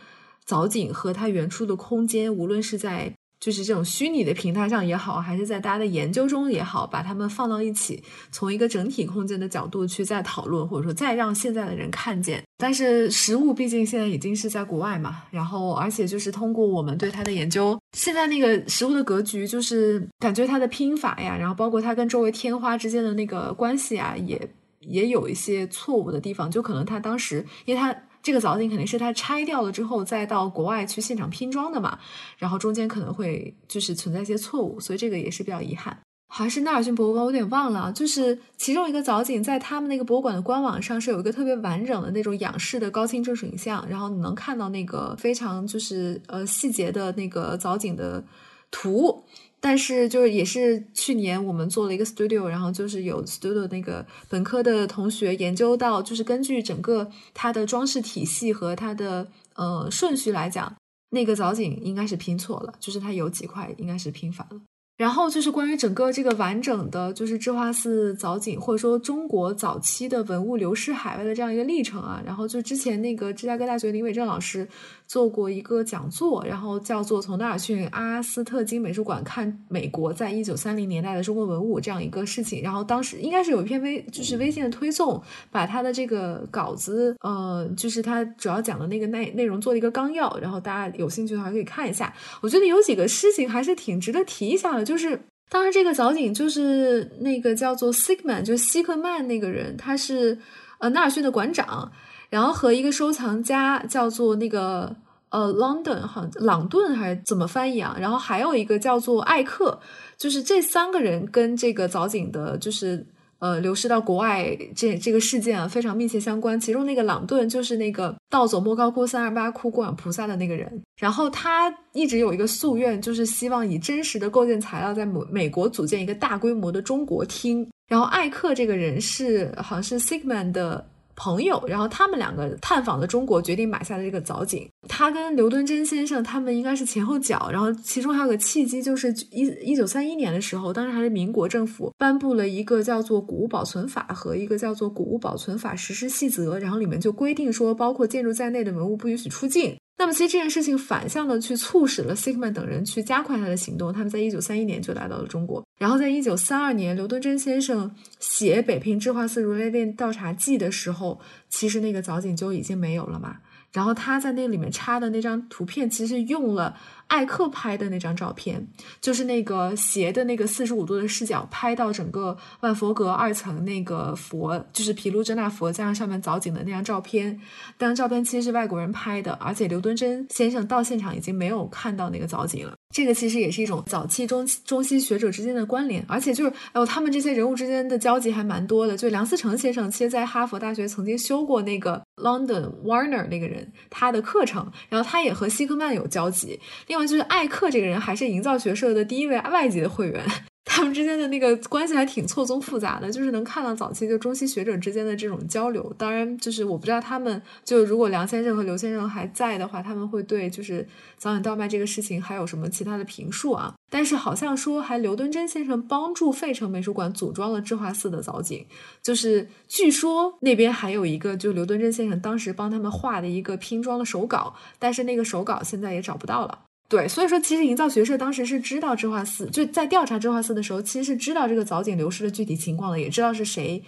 藻井和它原初的空间，无论是在。就是这种虚拟的平台上也好，还是在大家的研究中也好，把它们放到一起，从一个整体空间的角度去再讨论，或者说再让现在的人看见。但是实物毕竟现在已经是在国外嘛，然后而且就是通过我们对它的研究，现在那个实物的格局，就是感觉它的拼法呀，然后包括它跟周围天花之间的那个关系啊，也也有一些错误的地方，就可能它当时因为它。这个藻井肯定是他拆掉了之后再到国外去现场拼装的嘛，然后中间可能会就是存在一些错误，所以这个也是比较遗憾。还是纳尔逊博物馆，我有点忘了，就是其中一个藻井在他们那个博物馆的官网上是有一个特别完整的那种仰视的高清正水影像，然后你能看到那个非常就是呃细节的那个藻井的图。但是就是也是去年我们做了一个 studio，然后就是有 studio 那个本科的同学研究到，就是根据整个它的装饰体系和它的呃顺序来讲，那个藻井应该是拼错了，就是它有几块应该是拼反了。然后就是关于整个这个完整的，就是智化寺藻井，或者说中国早期的文物流失海外的这样一个历程啊。然后就之前那个芝加哥大学林伟正老师做过一个讲座，然后叫做《从纳尔逊阿斯特金美术馆看美国在一九三零年代的中国文物》这样一个事情。然后当时应该是有一篇微就是微信的推送，把他的这个稿子，呃，就是他主要讲的那个内内容做了一个纲要。然后大家有兴趣的话可以看一下。我觉得有几个事情还是挺值得提一下的。就是当时这个藻井就是那个叫做 sigma 就是希克曼那个人，他是呃纳尔逊的馆长，然后和一个收藏家叫做那个呃 London 哈朗顿还是怎么翻译啊？然后还有一个叫做艾克，就是这三个人跟这个藻井的，就是。呃，流失到国外这这个事件啊，非常密切相关。其中那个朗顿就是那个盗走莫高窟三二八窟供养菩萨的那个人，然后他一直有一个夙愿，就是希望以真实的构建材料在美美国组建一个大规模的中国厅。然后艾克这个人是好像是 Sigman 的。朋友，然后他们两个探访了中国，决定买下了这个藻井。他跟刘敦桢先生他们应该是前后脚，然后其中还有个契机，就是一一九三一年的时候，当时还是民国政府颁布了一个叫做《古物保存法》和一个叫做《古物保存法实施细则》，然后里面就规定说，包括建筑在内的文物不允许出境。那么，其实这件事情反向的去促使了 Sigman 等人去加快他的行动。他们在一九三一年就来到了中国，然后在一九三二年，刘敦桢先生写《北平智化寺如来殿调查记》的时候，其实那个藻井就已经没有了嘛。然后他在那里面插的那张图片，其实用了艾克拍的那张照片，就是那个斜的那个四十五度的视角拍到整个万佛阁二层那个佛，就是毗卢遮那佛加上上面藻井的那张照片。那张照片其实是外国人拍的，而且刘敦桢先生到现场已经没有看到那个藻井了。这个其实也是一种早期中中西学者之间的关联，而且就是哎呦，他们这些人物之间的交集还蛮多的。就梁思成先生，其实在哈佛大学曾经修过那个 London Warner 那个人他的课程，然后他也和希克曼有交集。另外就是艾克这个人，还是营造学社的第一位外籍的会员。他们之间的那个关系还挺错综复杂的，就是能看到早期就中西学者之间的这种交流。当然，就是我不知道他们就如果梁先生和刘先生还在的话，他们会对就是早点倒卖这个事情还有什么其他的评述啊？但是好像说还刘敦桢先生帮助费城美术馆组装了智化寺的藻井，就是据说那边还有一个就刘敦桢先生当时帮他们画的一个拼装的手稿，但是那个手稿现在也找不到了。对，所以说其实营造学社当时是知道智化寺，就在调查智化寺的时候，其实是知道这个藻井流失的具体情况的，也知道是谁，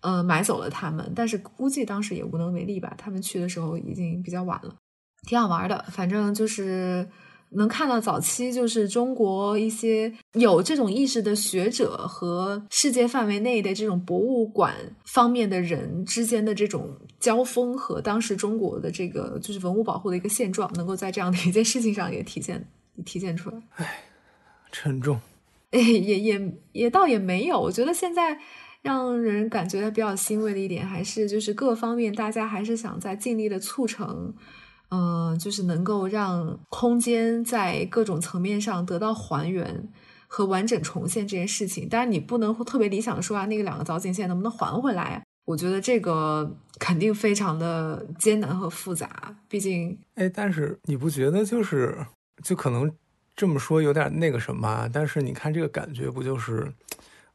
呃，买走了他们，但是估计当时也无能为力吧。他们去的时候已经比较晚了，挺好玩的，反正就是。能看到早期就是中国一些有这种意识的学者和世界范围内的这种博物馆方面的人之间的这种交锋和当时中国的这个就是文物保护的一个现状，能够在这样的一件事情上也体现体现出来。唉，沉重。哎，也也也倒也没有。我觉得现在让人感觉比较欣慰的一点，还是就是各方面大家还是想在尽力的促成。嗯，就是能够让空间在各种层面上得到还原和完整重现这件事情。当然，你不能特别理想说啊，那个两个藻井现在能不能还回来？我觉得这个肯定非常的艰难和复杂。毕竟，哎，但是你不觉得就是就可能这么说有点那个什么？但是你看这个感觉，不就是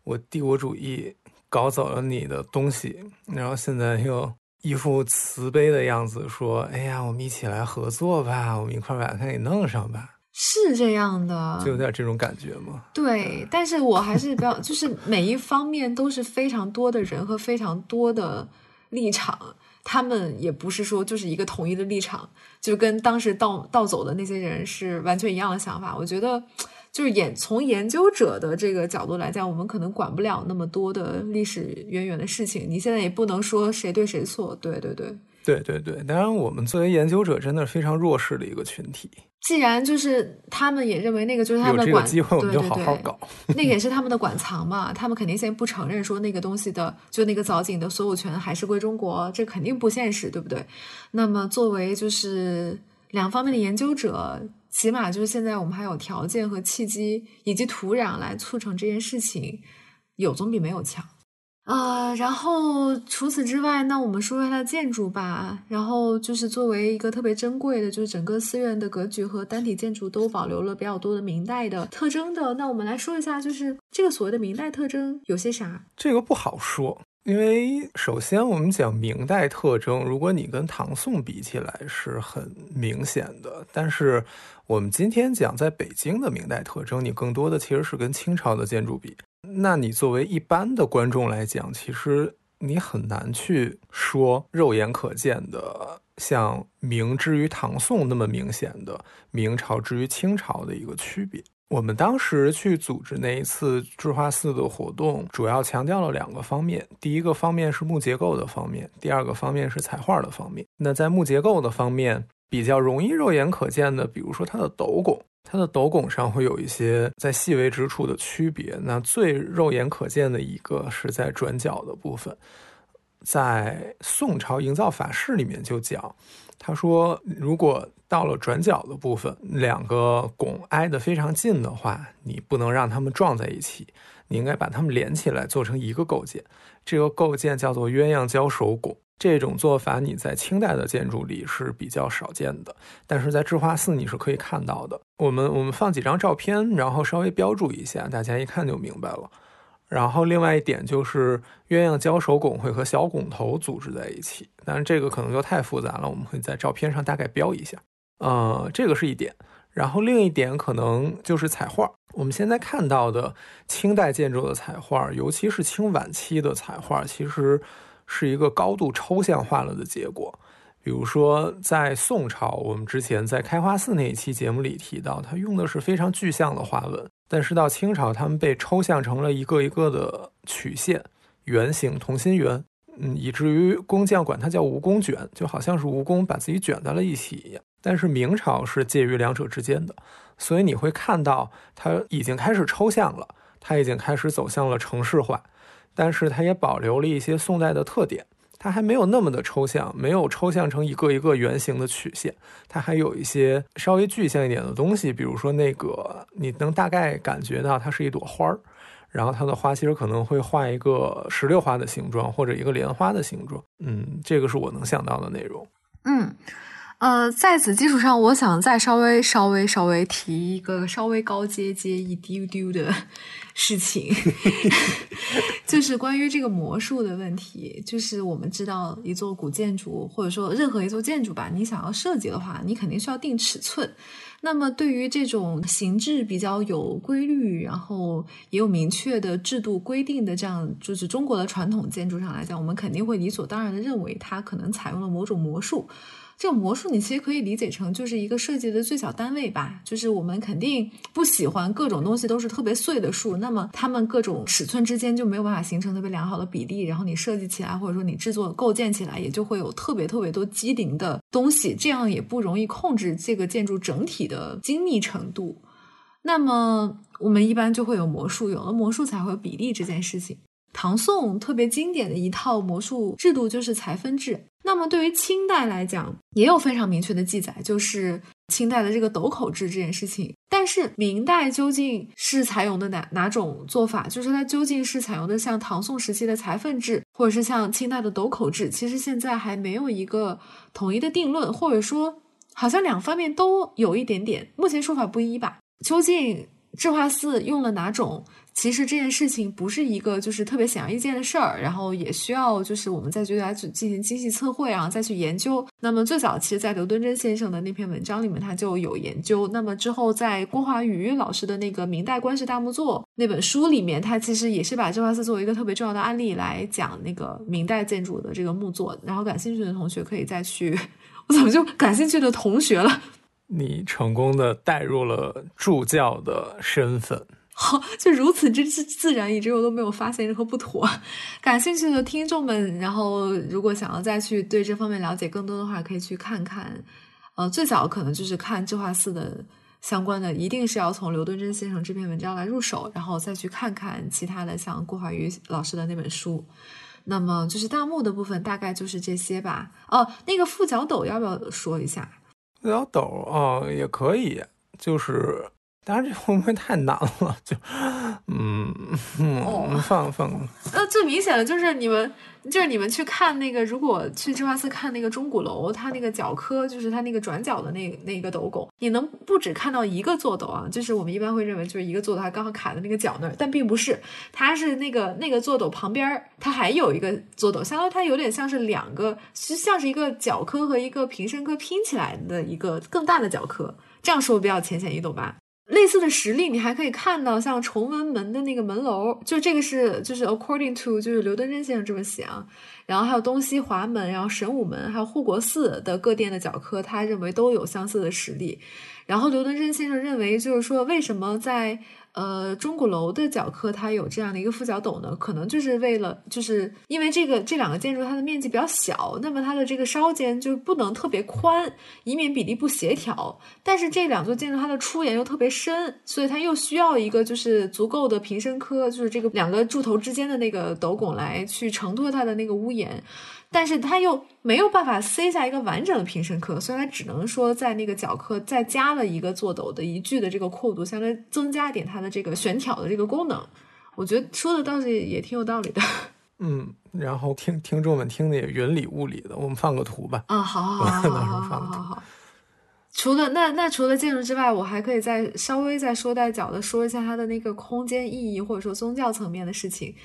我帝国主义搞走了你的东西，然后现在又。一副慈悲的样子说：“哎呀，我们一起来合作吧，我们一块把它给弄上吧。”是这样的，就有点这种感觉吗？对，但是我还是比较，就是每一方面都是非常多的人和非常多的立场，他们也不是说就是一个统一的立场，就跟当时盗盗走的那些人是完全一样的想法。我觉得。就是研从研究者的这个角度来讲，我们可能管不了那么多的历史渊源的事情。你现在也不能说谁对谁错，对对对，对对对。当然，我们作为研究者，真的是非常弱势的一个群体。既然就是他们也认为那个就是他们的管，机会我们就好好搞。那个也是他们的馆藏嘛，他们肯定现在不承认说那个东西的就那个藻井的所有权还是归中国，这肯定不现实，对不对？那么作为就是两方面的研究者。起码就是现在，我们还有条件和契机以及土壤来促成这件事情，有总比没有强。呃，然后除此之外，那我们说说它的建筑吧。然后就是作为一个特别珍贵的，就是整个寺院的格局和单体建筑都保留了比较多的明代的特征的。那我们来说一下，就是这个所谓的明代特征有些啥？这个不好说。因为首先，我们讲明代特征，如果你跟唐宋比起来是很明显的。但是，我们今天讲在北京的明代特征，你更多的其实是跟清朝的建筑比。那你作为一般的观众来讲，其实你很难去说肉眼可见的像明之于唐宋那么明显的明朝之于清朝的一个区别。我们当时去组织那一次智化寺的活动，主要强调了两个方面。第一个方面是木结构的方面，第二个方面是彩画的方面。那在木结构的方面，比较容易肉眼可见的，比如说它的斗拱，它的斗拱上会有一些在细微之处的区别。那最肉眼可见的一个是在转角的部分，在宋朝营造法式里面就讲。他说：“如果到了转角的部分，两个拱挨得非常近的话，你不能让它们撞在一起，你应该把它们连起来做成一个构件。这个构件叫做鸳鸯交手拱。这种做法你在清代的建筑里是比较少见的，但是在智化寺你是可以看到的。我们我们放几张照片，然后稍微标注一下，大家一看就明白了。”然后另外一点就是鸳鸯交手拱会和小拱头组织在一起，但是这个可能就太复杂了，我们会在照片上大概标一下。呃，这个是一点。然后另一点可能就是彩画。我们现在看到的清代建筑的彩画，尤其是清晚期的彩画，其实是一个高度抽象化了的结果。比如说在宋朝，我们之前在开花寺那一期节目里提到，它用的是非常具象的花纹。但是到清朝，它们被抽象成了一个一个的曲线、圆形、同心圆，嗯，以至于工匠管它叫蜈蚣卷，就好像是蜈蚣把自己卷在了一起一样。但是明朝是介于两者之间的，所以你会看到它已经开始抽象了，它已经开始走向了城市化，但是它也保留了一些宋代的特点。它还没有那么的抽象，没有抽象成一个一个圆形的曲线，它还有一些稍微具象一点的东西，比如说那个你能大概感觉到它是一朵花儿，然后它的花其实可能会画一个石榴花的形状或者一个莲花的形状，嗯，这个是我能想到的内容。嗯。呃，在此基础上，我想再稍微、稍微、稍微提一个稍微高阶阶一丢丢的 事情，就是关于这个魔术的问题。就是我们知道，一座古建筑或者说任何一座建筑吧，你想要设计的话，你肯定需要定尺寸。那么，对于这种形制比较有规律，然后也有明确的制度规定的这样，就是中国的传统建筑上来讲，我们肯定会理所当然的认为它可能采用了某种魔术。这个魔术，你其实可以理解成就是一个设计的最小单位吧。就是我们肯定不喜欢各种东西都是特别碎的数，那么它们各种尺寸之间就没有办法形成特别良好的比例，然后你设计起来或者说你制作构建起来也就会有特别特别多机灵的东西，这样也不容易控制这个建筑整体的精密程度。那么我们一般就会有魔术，有了魔术才会有比例这件事情。唐宋特别经典的一套魔术制度就是裁分制。那么对于清代来讲，也有非常明确的记载，就是清代的这个斗口制这件事情。但是明代究竟是采用的哪哪种做法？就是它究竟是采用的像唐宋时期的裁缝制，或者是像清代的斗口制？其实现在还没有一个统一的定论，或者说好像两方面都有一点点，目前说法不一吧？究竟智化寺用了哪种？其实这件事情不是一个就是特别显而易见的事儿，然后也需要就是我们再去来进行精细测绘，然后再去研究。那么最早其实，在刘敦桢先生的那篇文章里面，他就有研究。那么之后，在郭华宇老师的那个《明代官式大木作》那本书里面，他其实也是把智化寺作为一个特别重要的案例来讲那个明代建筑的这个木作。然后感兴趣的同学可以再去，我怎么就感兴趣的同学了？你成功的带入了助教的身份。好，就如此之自自然，以致我都没有发现任何不妥。感兴趣的听众们，然后如果想要再去对这方面了解更多的话，可以去看看。呃，最早可能就是看智化寺的相关的，一定是要从刘敦桢先生这篇文章来入手，然后再去看看其他的，像郭怀宇老师的那本书。那么就是大幕的部分，大概就是这些吧。哦，那个副角斗要不要说一下？副角斗哦，也可以，就是。当然，这会不会太难了？就，嗯，嗯，放放。那最明显的就是你们，就是你们去看那个，如果去智化寺看那个钟鼓楼，它那个角科，就是它那个转角的那那个斗拱，你能不只看到一个座斗啊？就是我们一般会认为就是一个座斗，它刚好卡在那个角那儿，但并不是，它是那个那个座斗旁边它还有一个座斗，相当于它有点像是两个，是像是一个角科和一个平身科拼起来的一个更大的角科。这样说比较浅显易懂吧？类似的实例，你还可以看到像崇文门的那个门楼，就这个是就是 according to 就是刘敦桢先生这么写啊，然后还有东西华门，然后神武门，还有护国寺的各殿的角科，他认为都有相似的实例。然后刘敦桢先生认为，就是说为什么在呃，钟鼓楼的角科它有这样的一个副角斗呢，可能就是为了，就是因为这个这两个建筑它的面积比较小，那么它的这个烧间就不能特别宽，以免比例不协调。但是这两座建筑它的出檐又特别深，所以它又需要一个就是足够的平身科，就是这个两个柱头之间的那个斗拱来去承托它的那个屋檐。但是他又没有办法塞下一个完整的平声课，所以他只能说在那个角课再加了一个坐斗的一句的这个扩度，相当于增加一点它的这个悬挑的这个功能。我觉得说的倒是也挺有道理的。嗯，然后听听众们听的也云里雾里的，我们放个图吧。啊，好好 好好好好好。除了那那除了建筑之外，我还可以再稍微再说带脚的说一下它的那个空间意义，或者说宗教层面的事情。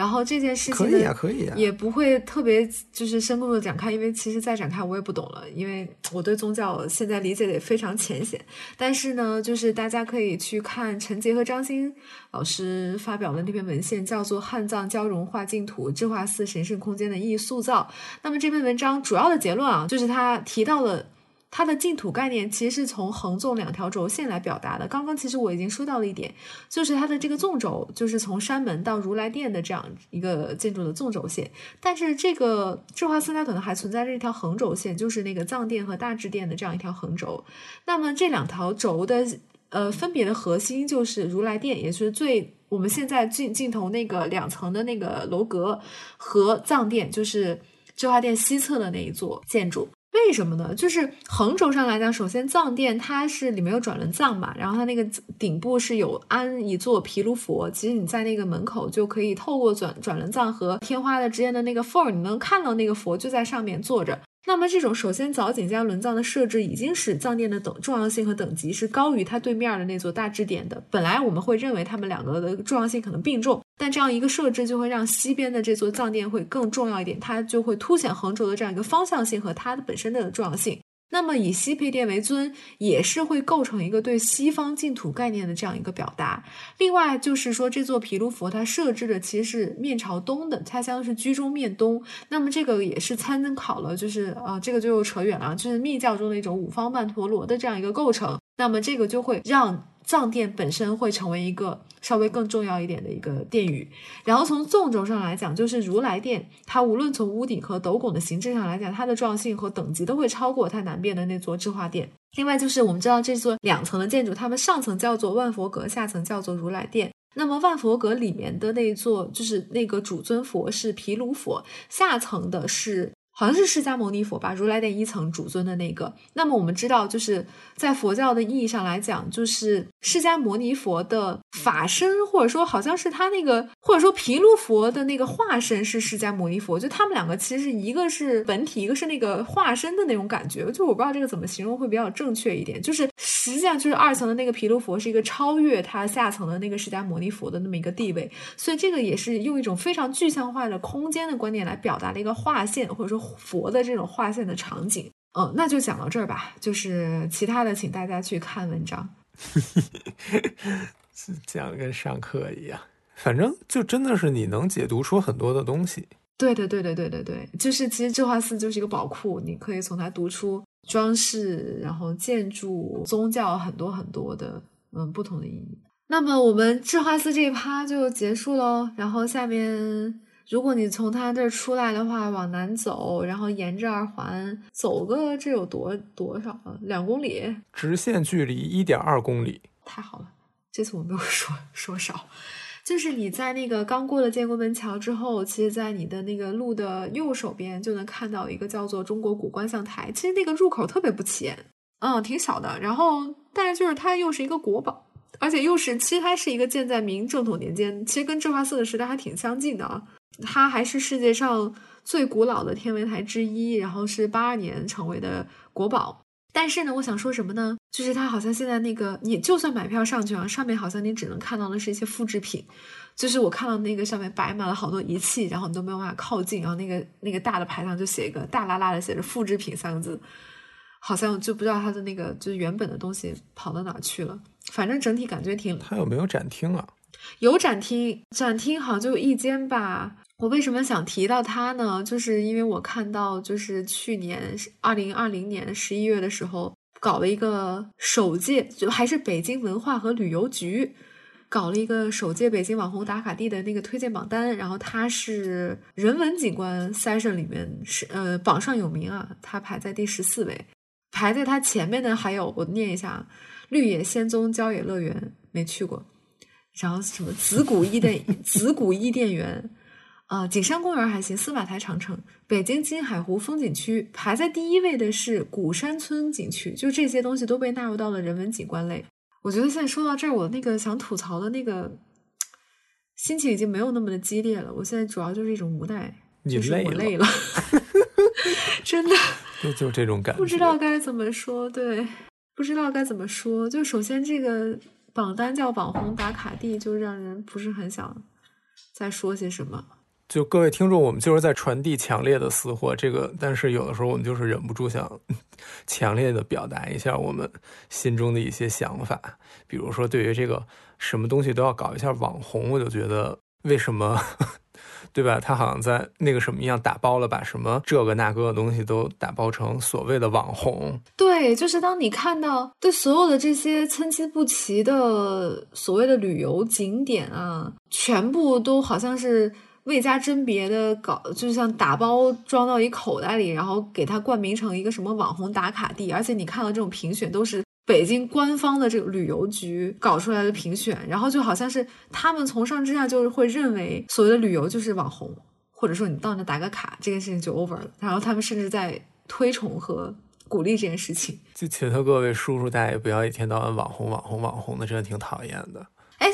然后这件事情可以啊，可以啊，也不会特别就是深入的展开，因为其实再展开我也不懂了，因为 我对宗教现在理解的也非常浅显。但是呢，就是大家可以去看陈杰和张欣老师发表的那篇文献，叫做《汉藏交融化净土智化寺神圣空间的意义塑造》。那么这篇文章主要的结论啊，就是他提到了。它的净土概念其实是从横纵两条轴线来表达的。刚刚其实我已经说到了一点，就是它的这个纵轴就是从山门到如来殿的这样一个建筑的纵轴线。但是这个智化寺它可能还存在着一条横轴线，就是那个藏殿和大智殿的这样一条横轴。那么这两条轴的呃，分别的核心就是如来殿，也就是最我们现在镜镜头那个两层的那个楼阁和藏殿，就是智化殿西侧的那一座建筑。为什么呢？就是横轴上来讲，首先藏殿它是里面有转轮藏嘛，然后它那个顶部是有安一座毗卢佛。其实你在那个门口就可以透过转转轮藏和天花的之间的那个缝儿，你能看到那个佛就在上面坐着。那么这种首先藻井加轮藏的设置，已经使藏殿的等重要性和等级是高于它对面的那座大支点的。本来我们会认为它们两个的重要性可能并重，但这样一个设置就会让西边的这座藏殿会更重要一点，它就会凸显横轴的这样一个方向性和它的本身的重要性。那么以西配殿为尊，也是会构成一个对西方净土概念的这样一个表达。另外就是说，这座毗卢佛它设置的其实是面朝东的，它相当是居中面东。那么这个也是参考了，就是啊，这个就扯远了，就是密教中的一种五方曼陀罗的这样一个构成。那么这个就会让。藏殿本身会成为一个稍微更重要一点的一个殿宇，然后从纵轴上来讲，就是如来殿，它无论从屋顶和斗拱的形制上来讲，它的重要性和等级都会超过它南边的那座智化殿。另外就是我们知道这座两层的建筑，它们上层叫做万佛阁，下层叫做如来殿。那么万佛阁里面的那座就是那个主尊佛是毗卢佛，下层的是。好像是释迦牟尼佛吧，如来殿一层主尊的那个。那么我们知道，就是在佛教的意义上来讲，就是释迦牟尼佛的法身，或者说好像是他那个，或者说毗卢佛的那个化身是释迦牟尼佛。就他们两个其实一个是本体，一个是那个化身的那种感觉。就我不知道这个怎么形容会比较正确一点。就是实际上就是二层的那个毗卢佛是一个超越他下层的那个释迦牟尼佛的那么一个地位。所以这个也是用一种非常具象化的空间的观点来表达的一个划线，或者说。佛的这种画线的场景，嗯，那就讲到这儿吧。就是其他的，请大家去看文章。讲跟上课一样，反正就真的是你能解读出很多的东西。对对对对对对对，就是其实智化寺就是一个宝库，你可以从它读出装饰、然后建筑、宗教很多很多的嗯不同的意义。那么我们智化寺这一趴就结束喽，然后下面。如果你从他这儿出来的话，往南走，然后沿着二环走个，这有多多少啊？两公里，直线距离一点二公里。太好了，这次我没有 说说少，就是你在那个刚过了建国门桥之后，其实，在你的那个路的右手边就能看到一个叫做中国古观象台。其实那个入口特别不起眼，嗯，挺小的。然后，但是就是它又是一个国宝，而且又是其实它是一个建在明正统年间，其实跟智化寺的时代还挺相近的啊。它还是世界上最古老的天文台之一，然后是八二年成为的国宝。但是呢，我想说什么呢？就是它好像现在那个，你就算买票上去啊，上面好像你只能看到的是一些复制品。就是我看到那个上面摆满了好多仪器，然后你都没有办法靠近，然后那个那个大的牌上就写一个大拉拉的写着“复制品”三个字，好像就不知道它的那个就是原本的东西跑到哪去了。反正整体感觉挺……它有没有展厅啊？有展厅，展厅好像就一间吧。我为什么想提到它呢？就是因为我看到，就是去年二零二零年十一月的时候，搞了一个首届，就还是北京文化和旅游局搞了一个首届北京网红打卡地的那个推荐榜单。然后它是人文景观 session 里面是呃榜上有名啊，它排在第十四位。排在它前面的还有我念一下：绿野仙踪郊野乐园没去过，然后什么紫谷伊甸 紫谷伊甸园。啊，景山公园还行，司马台长城，北京金海湖风景区排在第一位的是古山村景区，就这些东西都被纳入到了人文景观类。我觉得现在说到这儿，我那个想吐槽的那个心情已经没有那么的激烈了。我现在主要就是一种无奈，就是我累了，真的，就 就这种感觉，不知道该怎么说，对，不知道该怎么说。就首先这个榜单叫网红打卡地，就让人不是很想再说些什么。就各位听众，我们就是在传递强烈的私货。这个，但是有的时候我们就是忍不住想 强烈的表达一下我们心中的一些想法。比如说，对于这个什么东西都要搞一下网红，我就觉得为什么，对吧？他好像在那个什么一样打包了，把什么这个那个的东西都打包成所谓的网红。对，就是当你看到对所有的这些参差不齐的所谓的旅游景点啊，全部都好像是。未加甄别的搞，就像打包装到一口袋里，然后给它冠名成一个什么网红打卡地，而且你看到这种评选都是北京官方的这个旅游局搞出来的评选，然后就好像是他们从上至下就是会认为所谓的旅游就是网红，或者说你到那打个卡，这件事情就 over 了。然后他们甚至在推崇和鼓励这件事情。就求求各位叔叔大爷不要一天到晚网红网红网红的，真的挺讨厌的。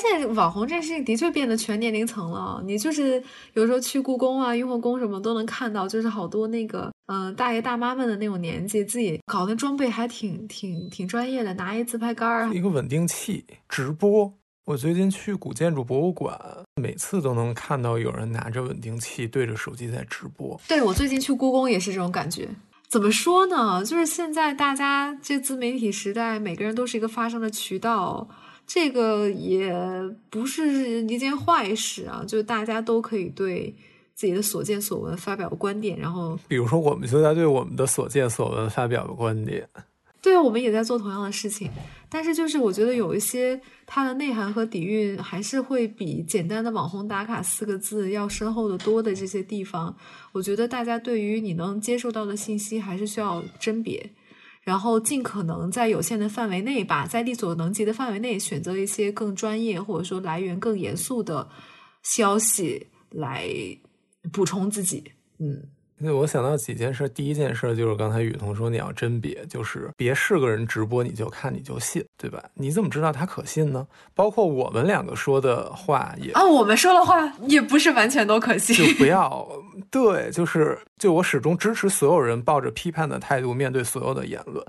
哎，现在网红这件事情的确变得全年龄层了。你就是有时候去故宫啊、雍和宫什么都能看到，就是好多那个嗯、呃大爷大妈们的那种年纪，自己搞的装备还挺挺挺专业的，拿一自拍杆儿啊。一个稳定器直播。我最近去古建筑博物馆，每次都能看到有人拿着稳定器对着手机在直播。对我最近去故宫也是这种感觉。怎么说呢？就是现在大家这自媒体时代，每个人都是一个发声的渠道，这个也不是一件坏事啊。就大家都可以对自己的所见所闻发表观点，然后比如说，我们就在对我们的所见所闻发表观点。对我们也在做同样的事情，但是就是我觉得有一些它的内涵和底蕴还是会比简单的网红打卡四个字要深厚的多的这些地方，我觉得大家对于你能接受到的信息还是需要甄别，然后尽可能在有限的范围内吧，在力所能及的范围内选择一些更专业或者说来源更严肃的消息来补充自己，嗯。对，我想到几件事。第一件事就是刚才雨桐说你要甄别，就是别是个人直播你就看你就信，对吧？你怎么知道他可信呢？包括我们两个说的话也啊，我们说的话也不是完全都可信，就不要对，就是就我始终支持所有人抱着批判的态度面对所有的言论。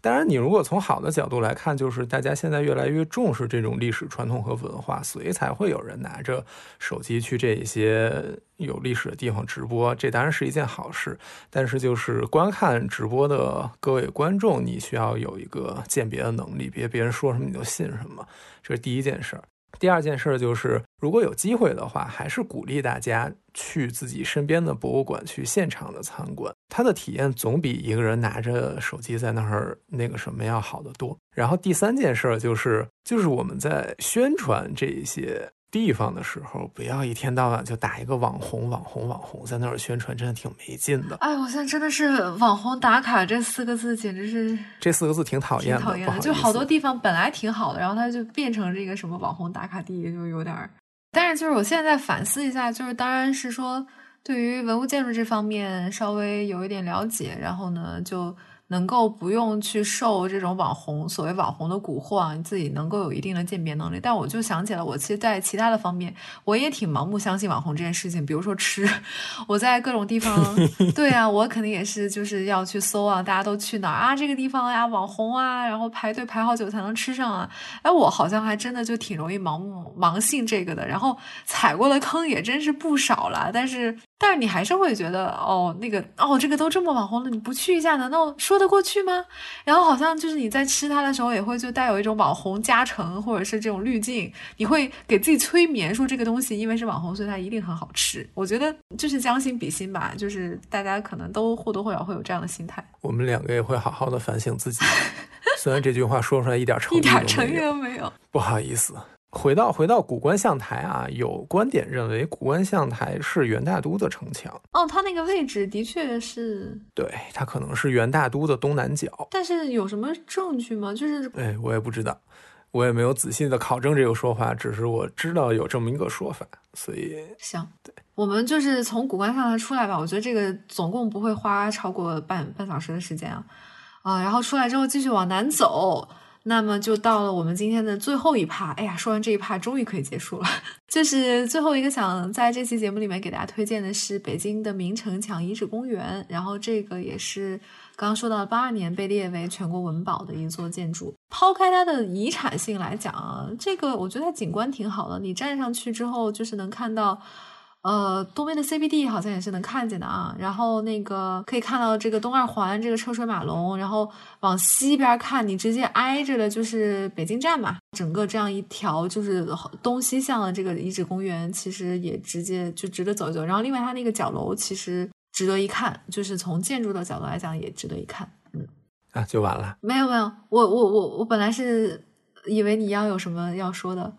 当然，你如果从好的角度来看，就是大家现在越来越重视这种历史传统和文化，所以才会有人拿着手机去这些有历史的地方直播，这当然是一件好事。但是，就是观看直播的各位观众，你需要有一个鉴别的能力，别别人说什么你就信什么，这是第一件事儿。第二件事就是，如果有机会的话，还是鼓励大家去自己身边的博物馆去现场的参观，它的体验总比一个人拿着手机在那儿那个什么要好得多。然后第三件事就是，就是我们在宣传这些地方的时候，不要一天到晚就打一个网红、网红、网红在那儿宣传，真的挺没劲的。哎，我现在真的是网红打卡这四个字，简直是这四个字挺讨厌的，讨厌的。好就好多地方本来挺好的，然后它就变成这个什么网红打卡地，就有点儿。但是就是我现在在反思一下，就是当然是说对于文物建筑这方面稍微有一点了解，然后呢就。能够不用去受这种网红所谓网红的蛊惑啊，你自己能够有一定的鉴别能力。但我就想起来，我其实，在其他的方面，我也挺盲目相信网红这件事情。比如说吃，我在各种地方，对啊，我肯定也是就是要去搜啊，大家都去哪儿啊？这个地方呀，网红啊，然后排队排好久才能吃上啊。哎，我好像还真的就挺容易盲目盲信这个的，然后踩过的坑也真是不少了。但是，但是你还是会觉得，哦，那个，哦，这个都这么网红了，你不去一下，难道说得过去吗？然后好像就是你在吃它的时候，也会就带有一种网红加成或者是这种滤镜，你会给自己催眠说这个东西因为是网红，所以它一定很好吃。我觉得就是将心比心吧，就是大家可能都或多或少会有这样的心态，我们两个也会好好的反省自己。虽然这句话说出来一点诚意 一点诚意，都没有。不好意思。回到回到古观象台啊，有观点认为古观象台是元大都的城墙，哦，它那个位置的确是，对，它可能是元大都的东南角。但是有什么证据吗？就是哎，我也不知道，我也没有仔细的考证这个说法，只是我知道有这么一个说法，所以行，对我们就是从古观象台出来吧。我觉得这个总共不会花超过半半小时的时间啊，啊，然后出来之后继续往南走。那么就到了我们今天的最后一趴，哎呀，说完这一趴终于可以结束了。就是最后一个想在这期节目里面给大家推荐的是北京的明城墙遗址公园，然后这个也是刚刚说到八二年被列为全国文保的一座建筑。抛开它的遗产性来讲啊，这个我觉得它景观挺好的，你站上去之后就是能看到。呃，东边的 CBD 好像也是能看见的啊。然后那个可以看到这个东二环这个车水马龙，然后往西边看，你直接挨着的就是北京站嘛。整个这样一条就是东西向的这个遗址公园，其实也直接就值得走一走。然后另外它那个角楼其实值得一看，就是从建筑的角度来讲也值得一看。嗯，啊就完了。没有没有，我我我我本来是以为你要有什么要说的，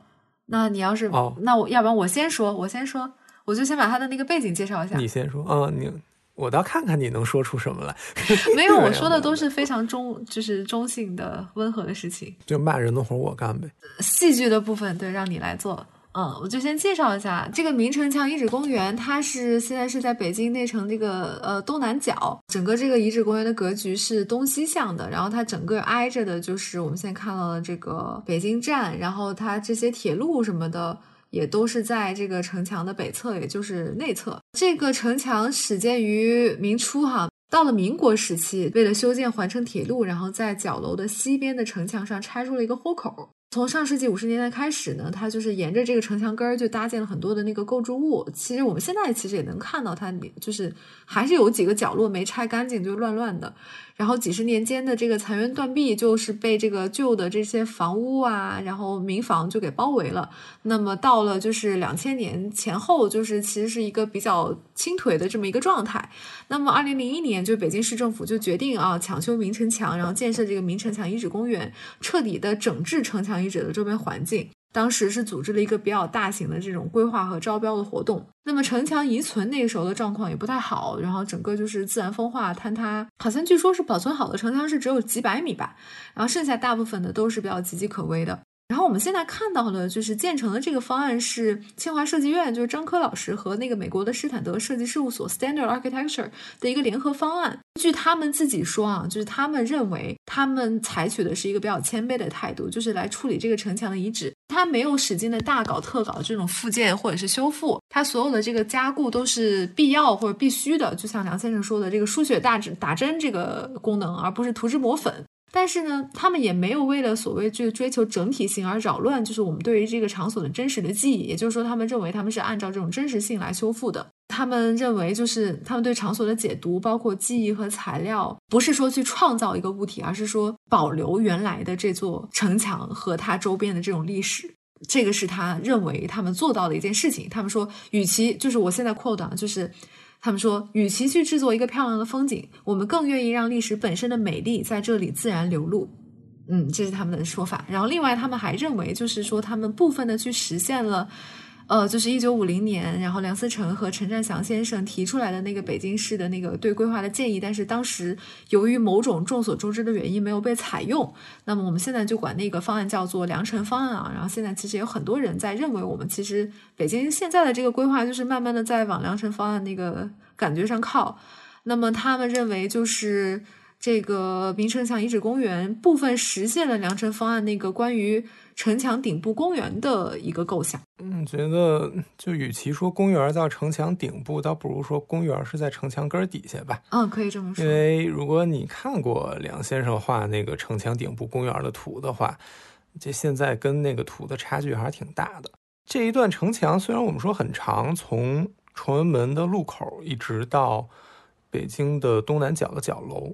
那你要是、哦那我要不然我先说，我先说。我就先把他的那个背景介绍一下。你先说啊，你我倒看看你能说出什么来。没有，我说的都是非常中，就是中性的、温和的事情。就骂人的活我干呗。戏剧的部分，对，让你来做。嗯，我就先介绍一下这个明城墙遗址公园，它是现在是在北京内城这个呃东南角，整个这个遗址公园的格局是东西向的，然后它整个挨着的就是我们现在看到的这个北京站，然后它这些铁路什么的也都是在这个城墙的北侧，也就是内侧。这个城墙始建于明初哈，到了民国时期，为了修建环城铁路，然后在角楼的西边的城墙上拆出了一个豁口。从上世纪五十年代开始呢，它就是沿着这个城墙根儿就搭建了很多的那个构筑物。其实我们现在其实也能看到它，就是还是有几个角落没拆干净，就乱乱的。然后几十年间的这个残垣断壁，就是被这个旧的这些房屋啊，然后民房就给包围了。那么到了就是两千年前后，就是其实是一个比较倾颓的这么一个状态。那么二零零一年，就北京市政府就决定啊，抢修明城墙，然后建设这个明城墙遗址公园，彻底的整治城墙遗址的周边环境。当时是组织了一个比较大型的这种规划和招标的活动。那么城墙遗存那个时候的状况也不太好，然后整个就是自然风化坍塌，好像据说是保存好的城墙是只有几百米吧，然后剩下大部分的都是比较岌岌可危的。然后我们现在看到的，就是建成的这个方案是清华设计院，就是张科老师和那个美国的施坦德设计事务所 Standard Architecture 的一个联合方案。据他们自己说啊，就是他们认为他们采取的是一个比较谦卑的态度，就是来处理这个城墙的遗址。他没有使劲的大搞特搞这种复建或者是修复，他所有的这个加固都是必要或者必须的。就像梁先生说的，这个输血大针打针这个功能，而不是涂脂抹粉。但是呢，他们也没有为了所谓这个追求整体性而扰乱，就是我们对于这个场所的真实的记忆。也就是说，他们认为他们是按照这种真实性来修复的。他们认为，就是他们对场所的解读，包括记忆和材料，不是说去创造一个物体，而是说保留原来的这座城墙和它周边的这种历史。这个是他认为他们做到的一件事情。他们说，与其就是我现在 quote 就是。他们说，与其去制作一个漂亮的风景，我们更愿意让历史本身的美丽在这里自然流露。嗯，这是他们的说法。然后，另外他们还认为，就是说他们部分的去实现了。呃，就是一九五零年，然后梁思成和陈占祥先生提出来的那个北京市的那个对规划的建议，但是当时由于某种众所周知的原因没有被采用。那么我们现在就管那个方案叫做梁城方案啊。然后现在其实有很多人在认为，我们其实北京现在的这个规划就是慢慢的在往梁城方案那个感觉上靠。那么他们认为就是。这个明城墙遗址公园部分实现了良辰方案那个关于城墙顶部公园的一个构想。嗯，觉得就与其说公园在城墙顶部，倒不如说公园是在城墙根底下吧。嗯，可以这么说。因为如果你看过梁先生画那个城墙顶部公园的图的话，这现在跟那个图的差距还是挺大的。这一段城墙虽然我们说很长，从崇文门的路口一直到北京的东南角的角楼。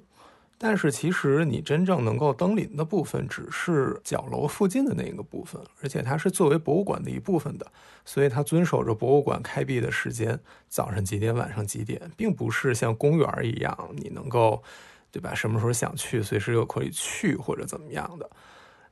但是其实你真正能够登临的部分只是角楼附近的那个部分，而且它是作为博物馆的一部分的，所以它遵守着博物馆开闭的时间，早上几点，晚上几点，并不是像公园一样，你能够，对吧？什么时候想去，随时就可以去或者怎么样的。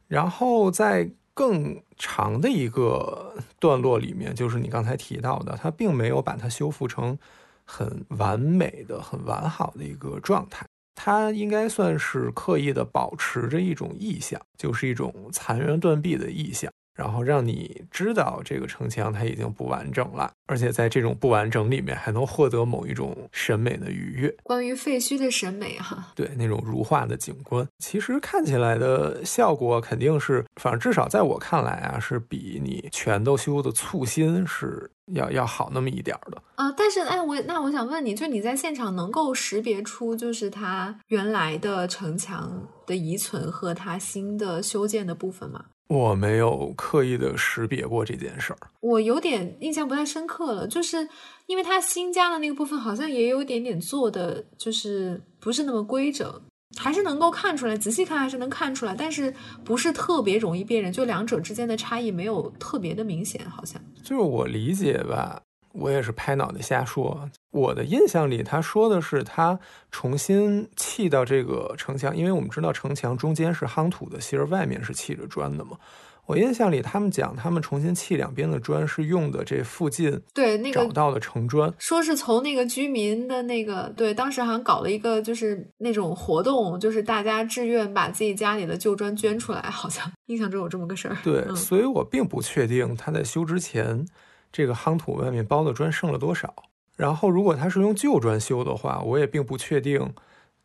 然后在更长的一个段落里面，就是你刚才提到的，它并没有把它修复成很完美的、很完好的一个状态。他应该算是刻意的保持着一种意象，就是一种残垣断壁的意象。然后让你知道这个城墙它已经不完整了，而且在这种不完整里面还能获得某一种审美的愉悦。关于废墟的审美，哈，对那种如画的景观，其实看起来的效果肯定是，反正至少在我看来啊，是比你全都修的簇新是要要好那么一点的啊。但是，哎，我那我想问你，就你在现场能够识别出，就是它原来的城墙的遗存和它新的修建的部分吗？我没有刻意的识别过这件事儿，我有点印象不太深刻了，就是因为它新加的那个部分好像也有一点点做的，就是不是那么规整，还是能够看出来，仔细看还是能看出来，但是不是特别容易辨认，就两者之间的差异没有特别的明显，好像就是我理解吧。我也是拍脑袋瞎说。我的印象里，他说的是他重新砌到这个城墙，因为我们知道城墙中间是夯土的芯儿，外面是砌着砖的嘛。我印象里，他们讲他们重新砌两边的砖是用的这附近对那个找到的城砖，说是从那个居民的那个对，当时好像搞了一个就是那种活动，就是大家志愿把自己家里的旧砖捐出来，好像 印象中有这么个事儿。对，嗯所以我并不确定他在修之前，这个夯土外面包的砖剩了多少。然后，如果他是用旧砖修的话，我也并不确定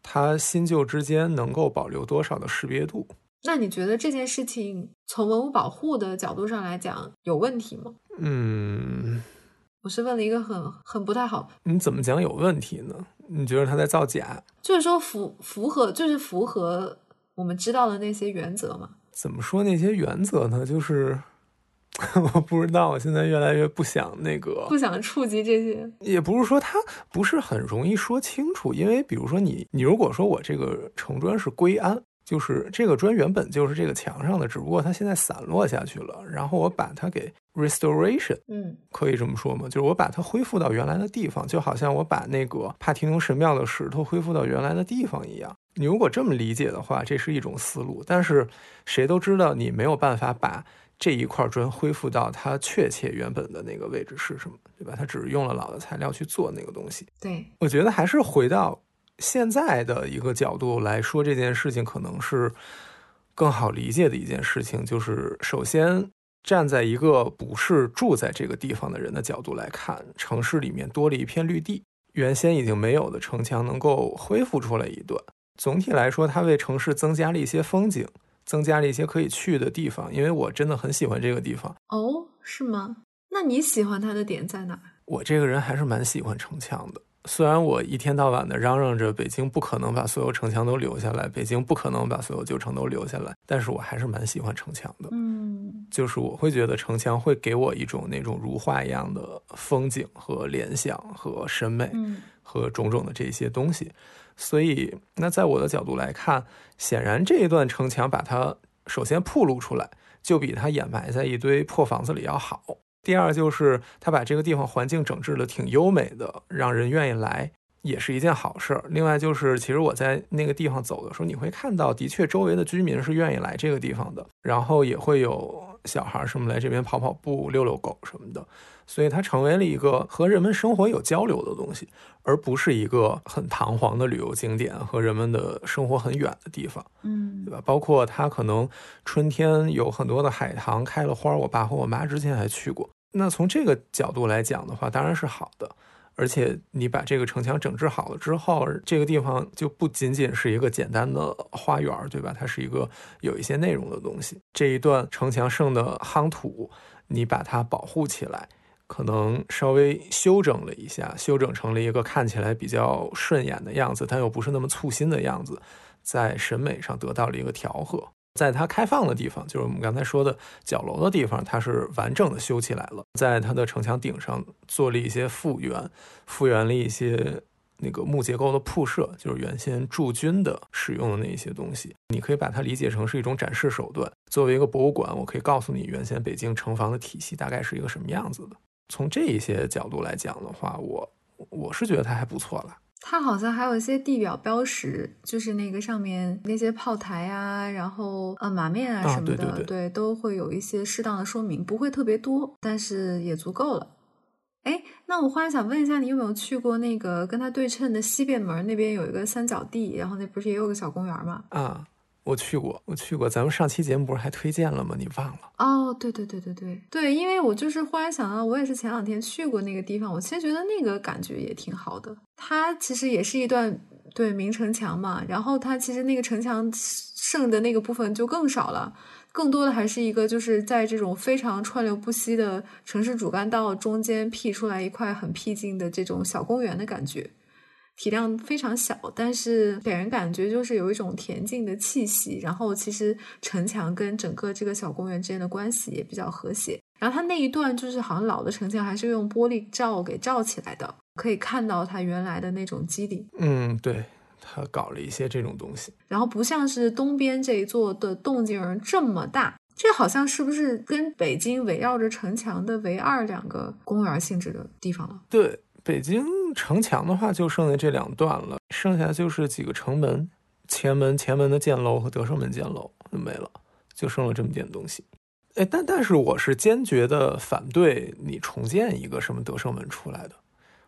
它新旧之间能够保留多少的识别度。那你觉得这件事情从文物保护的角度上来讲有问题吗？嗯，我是问了一个很很不太好，你怎么讲有问题呢？你觉得他在造假？就是说符符合就是符合我们知道的那些原则吗？怎么说那些原则呢？就是 我不知道，我现在越来越不想那个，不想触及这些，也不是说它不是很容易说清楚，因为比如说你，你如果说我这个城砖是归安，就是这个砖原本就是这个墙上的，只不过它现在散落下去了，然后我把它给 restoration，嗯可以这么说吗？就是我把它恢复到原来的地方，就好像我把那个帕提农神庙的石头恢复到原来的地方一样。你如果这么理解的话，这是一种思路。但是谁都知道，你没有办法把这一块砖恢复到它确切原本的那个位置是什么，对吧？它只是用了老的材料去做那个东西。对，我觉得还是回到现在的一个角度来说，这件事情可能是更好理解的一件事情。就是首先站在一个不是住在这个地方的人的角度来看，城市里面多了一片绿地，原先已经没有的城墙能够恢复出来一段。总体来说，它为城市增加了一些风景，增加了一些可以去的地方。因为我真的很喜欢这个地方，哦，是吗？那你喜欢它的点在哪儿？我这个人还是蛮喜欢城墙的。虽然我一天到晚的嚷嚷着北京不可能把所有城墙都留下来，北京不可能把所有旧城都留下来，但是我还是蛮喜欢城墙的。嗯就是我会觉得城墙会给我一种那种如画一样的风景和联想和审美嗯和种种的这些东西。所以，那在我的角度来看，显然这一段城墙把它首先铺露出来，就比它掩埋在一堆破房子里要好。第二就是它把这个地方环境整治的挺优美的，让人愿意来，也是一件好事儿。另外就是，其实我在那个地方走的时候，你会看到，的确周围的居民是愿意来这个地方的，然后也会有小孩儿什么来这边跑跑步、遛遛狗什么的。所以它成为了一个和人们生活有交流的东西，而不是一个很堂皇的旅游景点和人们的生活很远的地方，嗯对吧？包括它可能春天有很多的海棠开了花儿，我爸和我妈之前还去过。那从这个角度来讲的话，当然是好的。而且你把这个城墙整治好了之后，这个地方就不仅仅是一个简单的花园，对吧？它是一个有一些内容的东西。这一段城墙剩的夯土，你把它保护起来，可能稍微修整了一下，修整成了一个看起来比较顺眼的样子，但又不是那么粗心的样子，在审美上得到了一个调和。在它开放的地方，就是我们刚才说的角楼的地方，它是完整的修起来了。在它的城墙顶上做了一些复原，复原了一些那个木结构的铺设，就是原先驻军的使用的那一些东西。你可以把它理解成是一种展示手段。作为一个博物馆，我可以告诉你原先北京城防的体系大概是一个什么样子的。从这一些角度来讲的话，我我是觉得它还不错了。它好像还有一些地表标识，就是那个上面那些炮台啊，然后呃马面啊啊什么的，对对对都会有一些适当的说明，不会特别多，但是也足够了。哎，那我忽然想问一下，你有没有去过那个跟它对称的西便门那边有一个三角地，然后那不是也有个小公园吗？啊，我去过，我去过。咱们上期节目不是还推荐了吗？你忘了？哦，对对对对对对，因为我就是忽然想到，我也是前两天去过那个地方，我其实觉得那个感觉也挺好的。它其实也是一段对明城墙嘛，然后它其实那个城墙剩的那个部分就更少了，更多的还是一个就是在这种非常川流不息的城市主干道中间辟出来一块很僻静的这种小公园的感觉。体量非常小，但是给人感觉就是有一种恬静的气息。然后其实城墙跟整个这个小公园之间的关系也比较和谐。然后它那一段就是好像老的城墙还是用玻璃罩给罩起来的，可以看到它原来的那种基底。嗯，对，他搞了一些这种东西。然后不像是东边这一座的动静儿这么大。这好像是不是跟北京围绕着城墙的唯二两个公园性质的地方了？对，北京城墙的话，就剩下这两段了，剩下就是几个城门，前门前门的箭楼和德胜门箭楼就没了，就剩了这么点东西。哎，但但是我是坚决的反对你重建一个什么德胜门出来的，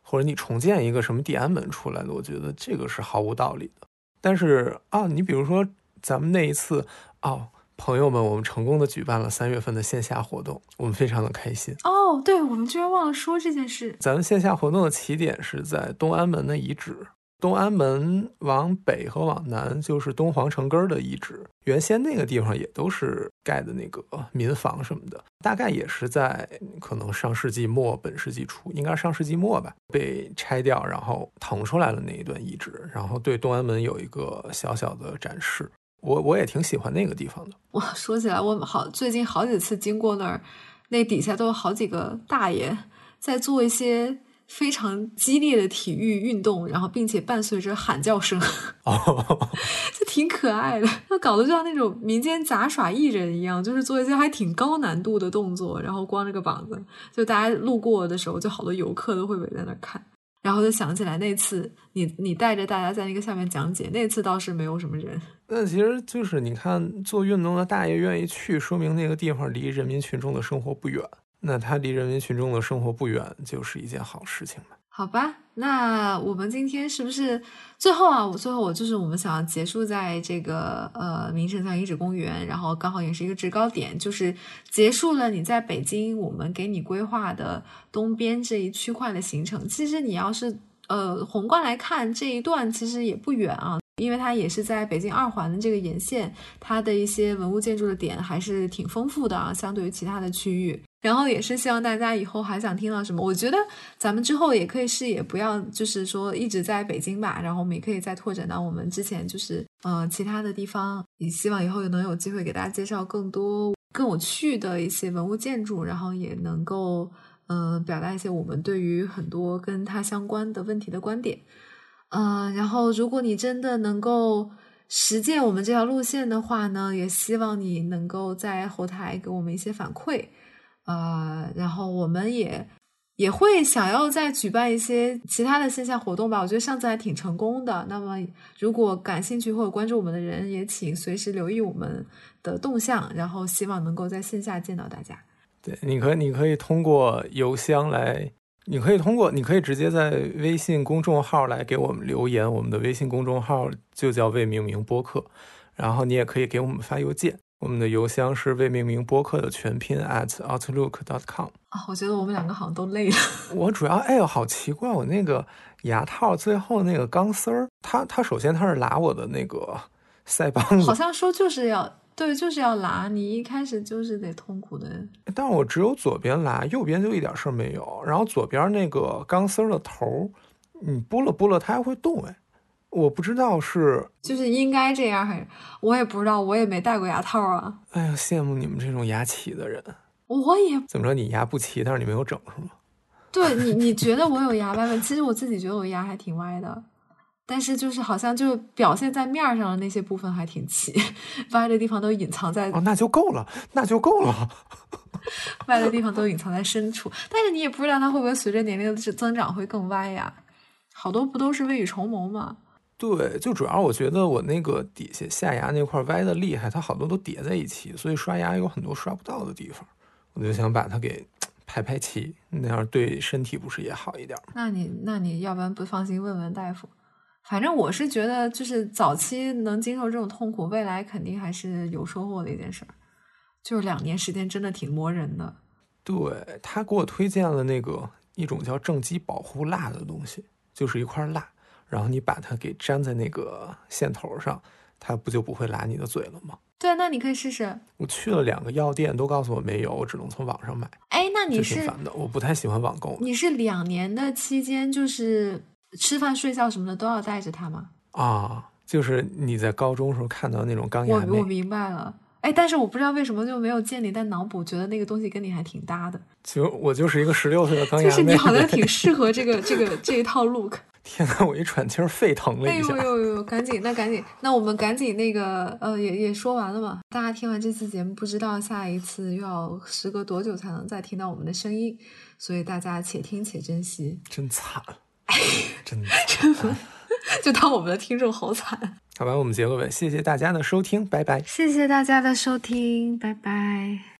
或者你重建一个什么地安门出来的，我觉得这个是毫无道理的。但是啊，你比如说咱们那一次哦，朋友们，我们成功的举办了三月份的线下活动，我们非常的开心。哦，对，我们居然忘了说这件事。咱们线下活动的起点是在东安门的遗址。东安门往北和往南就是东皇城根儿的遗址，原先那个地方也都是盖的那个民房什么的，大概也是在可能上世纪末本世纪初，应该是上世纪末吧，被拆掉，然后腾出来了那一段遗址，然后对东安门有一个小小的展示，我我也挺喜欢那个地方的。哇，说起来，我好最近好几次经过那儿，那底下都有好几个大爷在做一些。非常激烈的体育运动，然后并且伴随着喊叫声，就挺可爱的。那搞得就像那种民间杂耍艺人一样，就是做一些还挺高难度的动作，然后光着个膀子，就大家路过的时候，就好多游客都会围在那看。然后就想起来那次你你带着大家在那个下面讲解，那次倒是没有什么人。那其实就是你看做运动的大爷愿意去，说明那个地方离人民群众的生活不远。那它离人民群众的生活不远，就是一件好事情嘛。好吧，那我们今天是不是最后啊？我最后我就是我们想要结束在这个呃明城墙遗址公园，然后刚好也是一个制高点，就是结束了你在北京我们给你规划的东边这一区块的行程。其实你要是呃宏观来看这一段，其实也不远啊。因为它也是在北京二环的这个沿线，它的一些文物建筑的点还是挺丰富的啊，相对于其他的区域。然后也是希望大家以后还想听到什么，我觉得咱们之后也可以视野不要就是说一直在北京吧，然后我们也可以再拓展到我们之前就是呃其他的地方。也希望以后也能有机会给大家介绍更多更有趣的一些文物建筑，然后也能够嗯表达一些我们对于很多跟它相关的问题的观点。嗯，然后如果你真的能够实践我们这条路线的话呢，也希望你能够在后台给我们一些反馈，呃，然后我们也也会想要再举办一些其他的线下活动吧。我觉得上次还挺成功的。那么，如果感兴趣或者关注我们的人，也请随时留意我们的动向，然后希望能够在线下见到大家。对，你可你可以通过邮箱来。你可以通过，你可以直接在微信公众号来给我们留言，我们的微信公众号就叫未命名播客。然后你也可以给我们发邮件，我们的邮箱是未命名播客的全拼 at outlook.com。啊，我觉得我们两个好像都累了。我主要，哎呦，好奇怪，我那个牙套最后那个钢丝儿，它它首先它是拉我的那个腮帮子，好像说就是要。对，就是要拉，你一开始就是得痛苦的。但是我只有左边拉，右边就一点事儿没有。然后左边那个钢丝的头，你拨了拨了，它还会动。哎，我不知道是就是应该这样，还是我也不知道，我也没戴过牙套啊。哎呀，羡慕你们这种牙齐的人。我也怎么着？你牙不齐，但是你没有整是吗？对你，你觉得我有牙歪吗？其实我自己觉得我牙还挺歪的。但是就是好像就表现在面上的那些部分还挺齐，歪的地方都隐藏在哦，那就够了，那就够了，歪的地方都隐藏在深处。但是你也不知道它会不会随着年龄的增长会更歪呀？好多不都是未雨绸缪吗？对，就主要我觉得我那个底下下牙那块歪的厉害，它好多都叠在一起，所以刷牙有很多刷不到的地方。我就想把它给 排排齐，那样对身体不是也好一点吗？那你那你要不然不放心问问大夫。反正我是觉得，就是早期能经受这种痛苦，未来肯定还是有收获的一件事儿。就是两年时间真的挺磨人的。对他给我推荐了那个一种叫正畸保护蜡的东西，就是一块蜡，然后你把它给粘在那个线头上，它不就不会拉你的嘴了吗？对，那你可以试试。我去了两个药店，都告诉我没有，我只能从网上买。哎，那你是挺烦的，我不太喜欢网购。你是两年的期间，就是。吃饭、睡觉什么的都要带着它吗？啊，就是你在高中时候看到那种钢牙我我明白了，哎，但是我不知道为什么就没有建立但脑补，觉得那个东西跟你还挺搭的。就我就是一个十六岁的钢牙就是你好像挺适合这个这个这一套 look。天呐，我一喘气儿沸腾了一下。哎呦呦呦，赶紧，那赶紧，那我们赶紧那个呃，也也说完了嘛。大家听完这期节目，不知道下一次又要时隔多久才能再听到我们的声音，所以大家且听且珍惜。真惨。真的，真的，就当我们的听众好惨。好吧，我们结个尾，谢谢大家的收听，拜拜。谢谢大家的收听，拜拜。